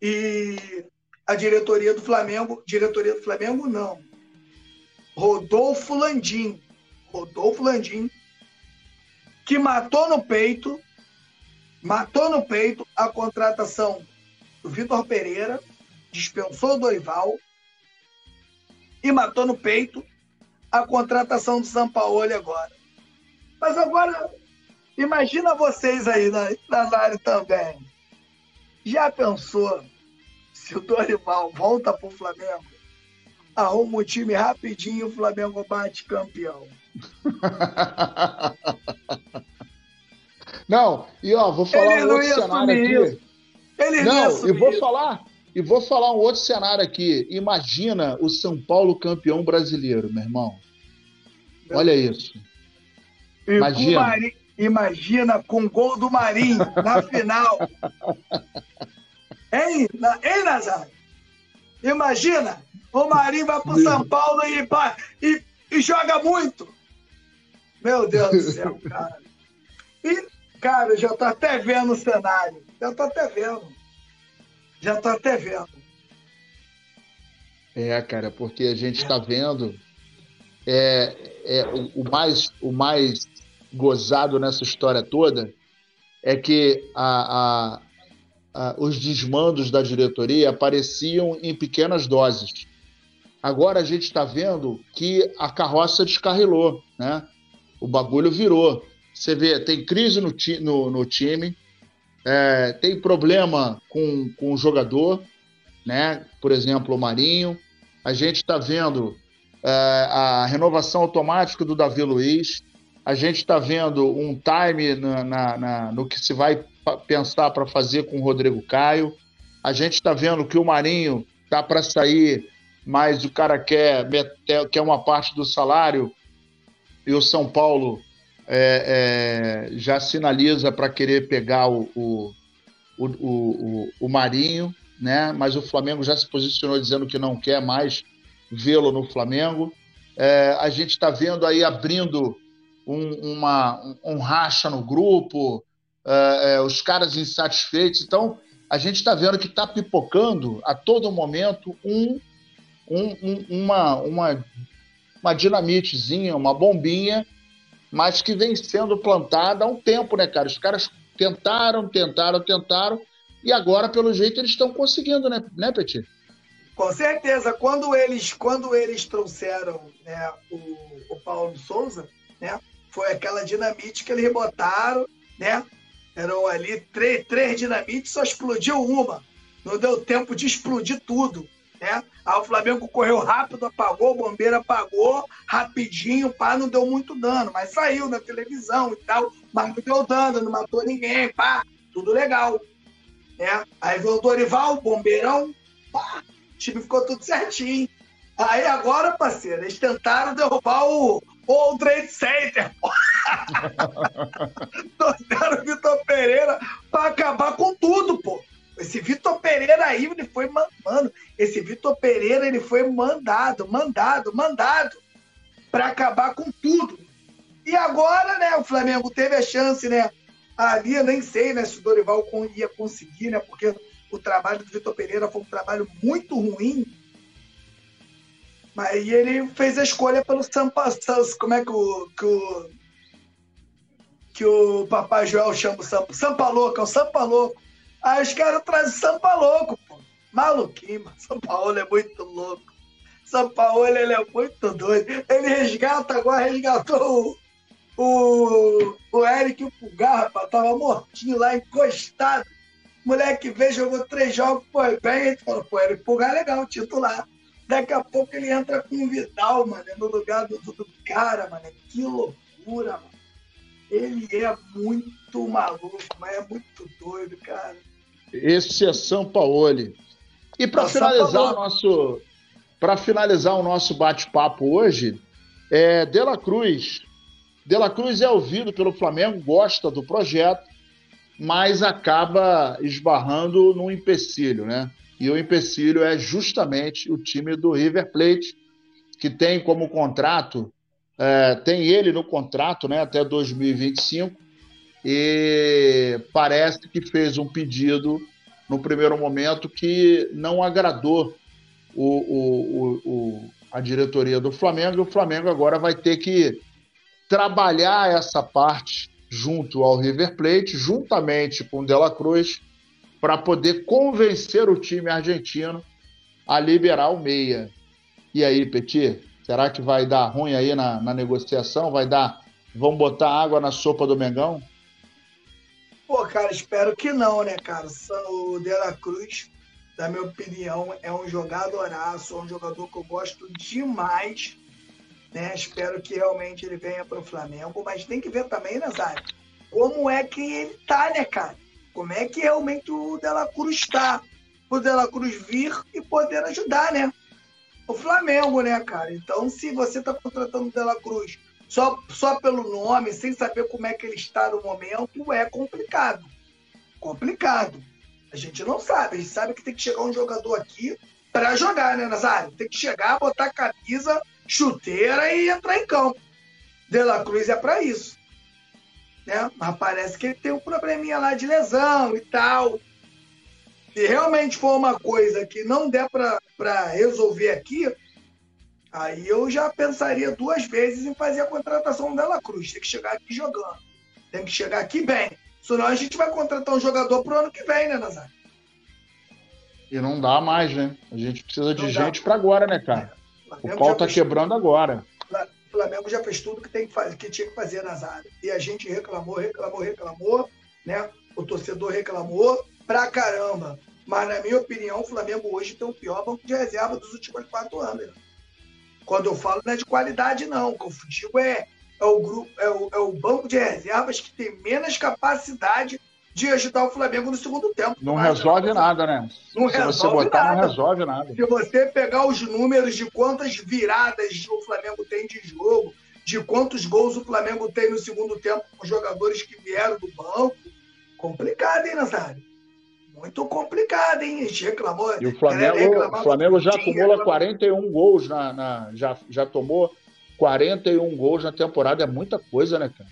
E a diretoria do Flamengo, diretoria do Flamengo não. Rodolfo Landim, Rodolfo Landim, que matou no peito, matou no peito a contratação do Vitor Pereira, dispensou o Dorival e matou no peito a contratação do Sampaoli agora. Mas agora, imagina vocês aí na, na área também. Já pensou se o Dorival volta pro Flamengo, arruma o time rapidinho, o Flamengo bate campeão. Não, e ó, vou falar Ele um outro cenário aqui. Isso. Ele não, e vou isso. falar, e vou falar um outro cenário aqui. Imagina o São Paulo campeão brasileiro, meu irmão. Olha isso. Imagina. Com imagina com gol do Marinho na final. Hein, hein Nazário? Imagina, o Marinho vai pro São Paulo e, e, e joga muito. Meu Deus do céu, cara. E, cara, eu já tô até vendo o cenário. Já tô até vendo. Já tô até vendo. É, cara, porque a gente está vendo é, é o, o, mais o mais gozado nessa história toda é que a, a, a, os desmandos da diretoria apareciam em pequenas doses. Agora a gente está vendo que a carroça descarrilou, né? O bagulho virou. Você vê, tem crise no, ti, no, no time, é, tem problema com, com o jogador, né? Por exemplo, o Marinho. A gente está vendo é, a renovação automática do Davi Luiz. A gente está vendo um time na, na, na, no que se vai pensar para fazer com o Rodrigo Caio. A gente está vendo que o Marinho tá para sair, mas o cara quer, quer uma parte do salário e o São Paulo é, é, já sinaliza para querer pegar o, o, o, o, o Marinho, né? mas o Flamengo já se posicionou dizendo que não quer mais vê-lo no Flamengo. É, a gente está vendo aí abrindo um, uma, um, um racha no grupo, é, é, os caras insatisfeitos. Então, a gente está vendo que está pipocando a todo momento um, um, uma, uma, uma dinamitezinha, uma bombinha, mas que vem sendo plantada há um tempo, né, cara? Os caras tentaram, tentaram, tentaram, e agora, pelo jeito, eles estão conseguindo, né, né Petit? Com certeza. Quando eles, quando eles trouxeram né, o, o Paulo Souza, né, foi aquela dinamite que eles botaram, né? Eram ali três, três dinamites, só explodiu uma. Não deu tempo de explodir tudo. Né? Aí o Flamengo correu rápido, apagou, o bombeiro apagou, rapidinho, pá, não deu muito dano, mas saiu na televisão e tal, mas não deu dano, não matou ninguém, pá, tudo legal. Né? Aí veio o Dorival, bombeirão, pá, o time ficou tudo certinho. Aí agora, parceiro, eles tentaram derrubar o, o Trade Center. Trouxeram o Vitor Pereira para acabar com tudo, pô. Esse Vitor Pereira aí, ele foi mano, esse Vitor Pereira ele foi mandado, mandado, mandado para acabar com tudo. E agora, né, o Flamengo teve a chance, né? Ali eu nem sei, né, se o Dorival ia conseguir, né? Porque o trabalho do Vitor Pereira foi um trabalho muito ruim. Mas ele fez a escolha pelo Sampa, como é que o, que o que o Papai Joel chama o Sampa, Sampa Louco, é o Sampa Louco. Aí os caras trazem Sampa louco, pô. Maluquinho, mano. São Paulo é muito louco. São Paulo ele é muito doido. Ele resgata agora, resgatou o, o, o Eric o Pulgar, rapaz. Tava mortinho lá, encostado. Moleque veio, jogou três jogos, foi bem. Ele falou, pô, Eric Pulgar é legal, titular. Daqui a pouco ele entra com o Vidal, mano, no lugar do, do cara, mano. Que loucura, mano. Ele é muito maluco, mas é muito doido, cara. Esse é São Paulo. E para finalizar o nosso para finalizar o nosso bate-papo hoje, é Dela Cruz. Dela Cruz é ouvido pelo Flamengo, gosta do projeto, mas acaba esbarrando num empecilho, né? E o empecilho é justamente o time do River Plate, que tem como contrato, é, tem ele no contrato né, até 2025, e parece que fez um pedido no primeiro momento que não agradou o, o, o, a diretoria do Flamengo, e o Flamengo agora vai ter que trabalhar essa parte junto ao River Plate, juntamente com o Dela Cruz, para poder convencer o time argentino a liberar o meia. E aí, Petit, será que vai dar ruim aí na, na negociação? Vai dar. Vão botar água na sopa do Mengão? Pô, cara, espero que não, né, cara? O De La Cruz, na minha opinião, é um jogadoraço, é um jogador que eu gosto demais. Né? Espero que realmente ele venha para o Flamengo, mas tem que ver também, Nazário, como é que ele tá, né, cara? Como é que realmente o De La Cruz tá? O De La Cruz vir e poder ajudar, né? O Flamengo, né, cara? Então, se você tá contratando o De La Cruz só, só pelo nome, sem saber como é que ele está no momento, é complicado. Complicado. A gente não sabe. A gente sabe que tem que chegar um jogador aqui para jogar, né, Nazário? Tem que chegar, botar camisa, chuteira e entrar em campo. De La Cruz é para isso. Né? Mas parece que ele tem um probleminha lá de lesão e tal. Se realmente for uma coisa que não der para resolver aqui, Aí eu já pensaria duas vezes em fazer a contratação dela Cruz. Tem que chegar aqui jogando. Tem que chegar aqui bem. Senão a gente vai contratar um jogador pro ano que vem, né, Nazário? E não dá mais, né? A gente precisa de gente para agora, né, cara? O pau tá quebrando agora. O Flamengo já fez tudo que, tem que, fazer, que tinha que fazer áreas. E a gente reclamou, reclamou, reclamou, né? O torcedor reclamou pra caramba. Mas, na minha opinião, o Flamengo hoje tem o pior banco de reserva dos últimos quatro anos. Né? Quando eu falo não é de qualidade, não. O que eu digo é, é, o, grupo, é, o, é o banco de reservas que tem menos capacidade de ajudar o Flamengo no segundo tempo. Não resolve nada, né? Não Se resolve você botar, nada. não resolve nada. Se você pegar os números de quantas viradas o Flamengo tem de jogo, de quantos gols o Flamengo tem no segundo tempo com jogadores que vieram do banco, complicado, hein, Nazário? Muito complicado, hein? A gente reclamou. E o Flamengo, o Flamengo já acumula 41 gols na, na, já, já tomou 41 gols na temporada, é muita coisa, né, cara?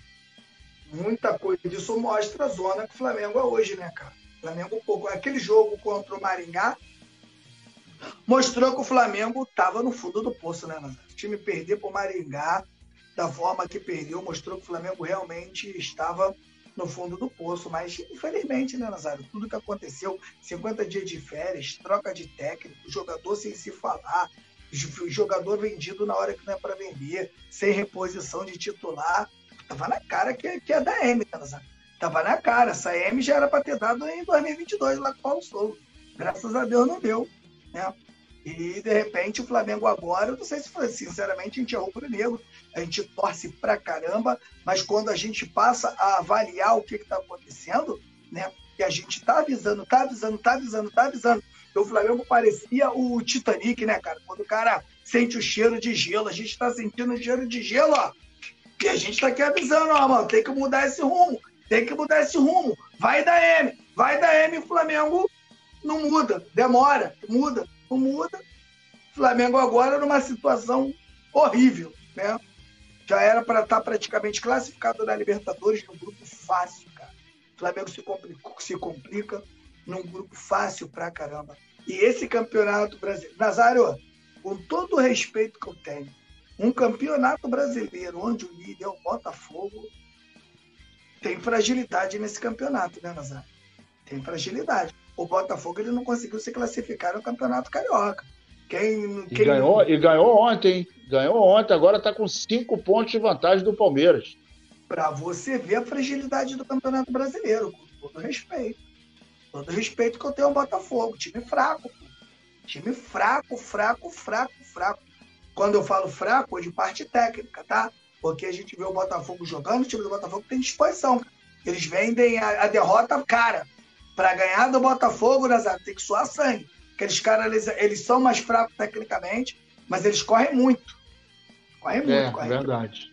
Muita coisa. Isso mostra a zona que o Flamengo é hoje, né, cara? O Flamengo, pouco. Aquele jogo contra o Maringá mostrou que o Flamengo estava no fundo do poço, né, Nazário? O time perder para o Maringá da forma que perdeu mostrou que o Flamengo realmente estava no fundo do poço. Mas, infelizmente, né, Nazário? Tudo que aconteceu, 50 dias de férias, troca de técnico, jogador sem se falar, jogador vendido na hora que não é para vender, sem reposição de titular. Tava na cara que, que é da M, tá, Nazário? Tava na cara. Essa M já era para ter dado em 2022 lá com o Paulo Souza. Graças a Deus não deu, né? E de repente o Flamengo agora, eu não sei se foi sinceramente, a gente é rubro-negro, a gente torce pra caramba, mas quando a gente passa a avaliar o que está acontecendo, né? E a gente tá avisando, tá avisando, tá avisando, tá avisando. Então, o Flamengo parecia o Titanic, né, cara? Quando o cara sente o cheiro de gelo, a gente tá sentindo o cheiro de gelo, ó. E a gente tá aqui avisando, ó, mano, tem que mudar esse rumo, tem que mudar esse rumo. Vai da M, vai da M, o Flamengo não muda, demora, muda, não muda. Flamengo agora numa situação horrível, né? Já era para estar tá praticamente classificado na Libertadores num grupo fácil, cara. O Flamengo se complica, se complica num grupo fácil pra caramba. E esse campeonato brasileiro. Nazário, com todo o respeito que eu tenho, um campeonato brasileiro onde o líder é o Botafogo tem fragilidade nesse campeonato, né, Nazário? Tem fragilidade. O Botafogo ele não conseguiu se classificar no Campeonato Carioca. Quem, quem... E, ganhou, e ganhou ontem, Ganhou ontem, agora está com cinco pontos de vantagem do Palmeiras. Para você ver a fragilidade do Campeonato Brasileiro, com todo respeito. Todo respeito que eu tenho ao Botafogo. Time fraco. Time fraco, fraco, fraco, fraco. Quando eu falo fraco, é de parte técnica, tá? Porque a gente vê o Botafogo jogando, o time do Botafogo tem disposição. Eles vendem a, a derrota cara. Para ganhar do Botafogo, Nazar, tem que suar sangue. Aqueles caras, eles, eles são mais fracos tecnicamente, mas eles correm muito. Correm muito, é, correm verdade.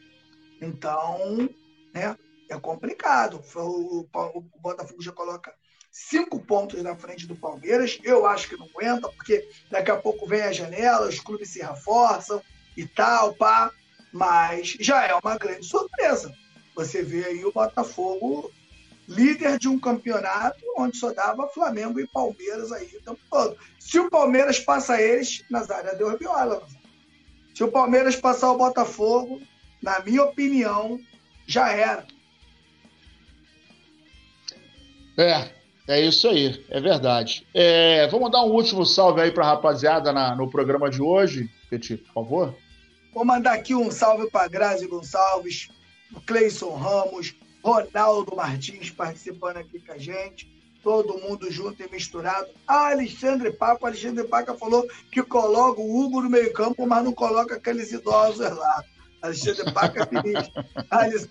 Muito. Então, né, é complicado. O, o, Botafogo já coloca cinco pontos na frente do Palmeiras. Eu acho que não aguenta, porque daqui a pouco vem a janela, os clubes se reforçam e tal, pá. Mas já é uma grande surpresa. Você vê aí o Botafogo líder de um campeonato onde só dava Flamengo e Palmeiras aí o tempo todo. Se o Palmeiras passa eles, Nazário deu a viola. Se o Palmeiras passar o Botafogo, na minha opinião, já era. É, é isso aí, é verdade. É, vamos dar um último salve aí para a rapaziada na, no programa de hoje, Petit, por favor. Vou mandar aqui um salve para Grazi Gonçalves, Cleison Ramos, Ronaldo Martins participando aqui com a gente. Todo mundo junto e misturado. Ah, Alexandre Paco. Alexandre Paca falou que coloca o Hugo no meio-campo, mas não coloca aqueles idosos lá. Alexandre Paca é feliz. Alisson,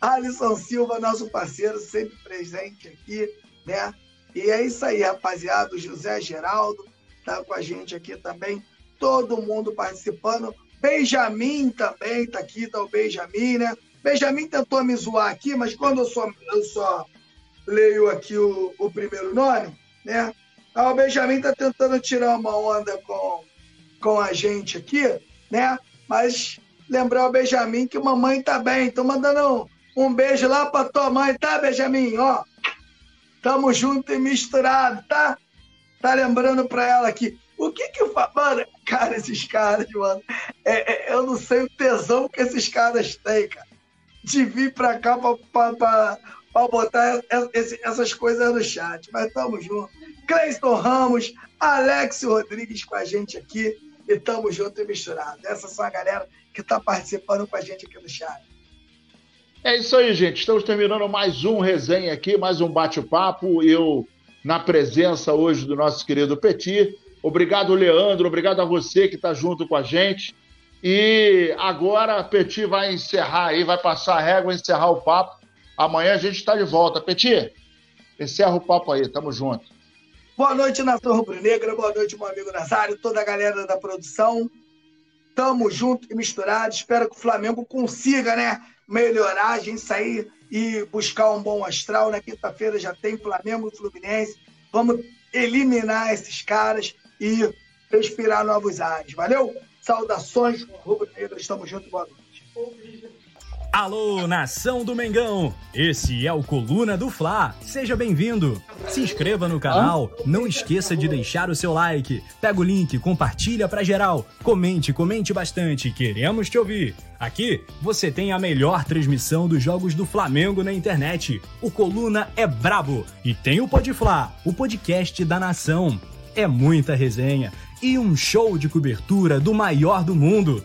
Alisson Silva, nosso parceiro, sempre presente aqui, né? E é isso aí, rapaziada. O José Geraldo tá com a gente aqui também. Todo mundo participando. Benjamin também tá aqui, tá o Benjamin, né? Benjamin tentou me zoar aqui, mas quando eu só, eu só leio aqui o, o primeiro nome, né? Ah, o Benjamin tá tentando tirar uma onda com, com a gente aqui, né? Mas lembrar o Benjamin que mamãe tá bem. Tô mandando um, um beijo lá pra tua mãe, tá, Benjamin? Ó, tamo junto e misturado, tá? Tá lembrando pra ela aqui. O que que? Mano, cara, esses caras, mano. É, é, eu não sei o tesão que esses caras têm, cara de vir para cá para botar essas coisas no chat. Mas tamo junto. Cleiston Ramos, Alex Rodrigues com a gente aqui e tamo junto e misturado. Essa são a galera que está participando com a gente aqui no chat. É isso aí, gente. Estamos terminando mais um resenha aqui, mais um bate-papo. Eu, na presença hoje do nosso querido Petit. Obrigado, Leandro. Obrigado a você que está junto com a gente. E agora, Petit vai encerrar aí, vai passar a régua, encerrar o papo. Amanhã a gente está de volta. Petit, encerra o papo aí. Tamo junto. Boa noite, Nação Rubro-Negra. Boa noite, meu amigo Nazário, toda a galera da produção. Tamo junto e misturado. Espero que o Flamengo consiga, né? melhorar, a gente sair e buscar um bom astral. Na quinta-feira já tem Flamengo e Fluminense. Vamos eliminar esses caras e respirar novos ares. Valeu? Saudações, Rubro Negro. Estamos juntos. Boa noite. Alô, nação do Mengão! Esse é o Coluna do Fla. Seja bem-vindo. Se inscreva no canal, não esqueça de deixar o seu like. Pega o link, compartilha pra geral. Comente, comente bastante, queremos te ouvir. Aqui você tem a melhor transmissão dos jogos do Flamengo na internet. O Coluna é brabo e tem o Podfla, o podcast da nação. É muita resenha e um show de cobertura do maior do mundo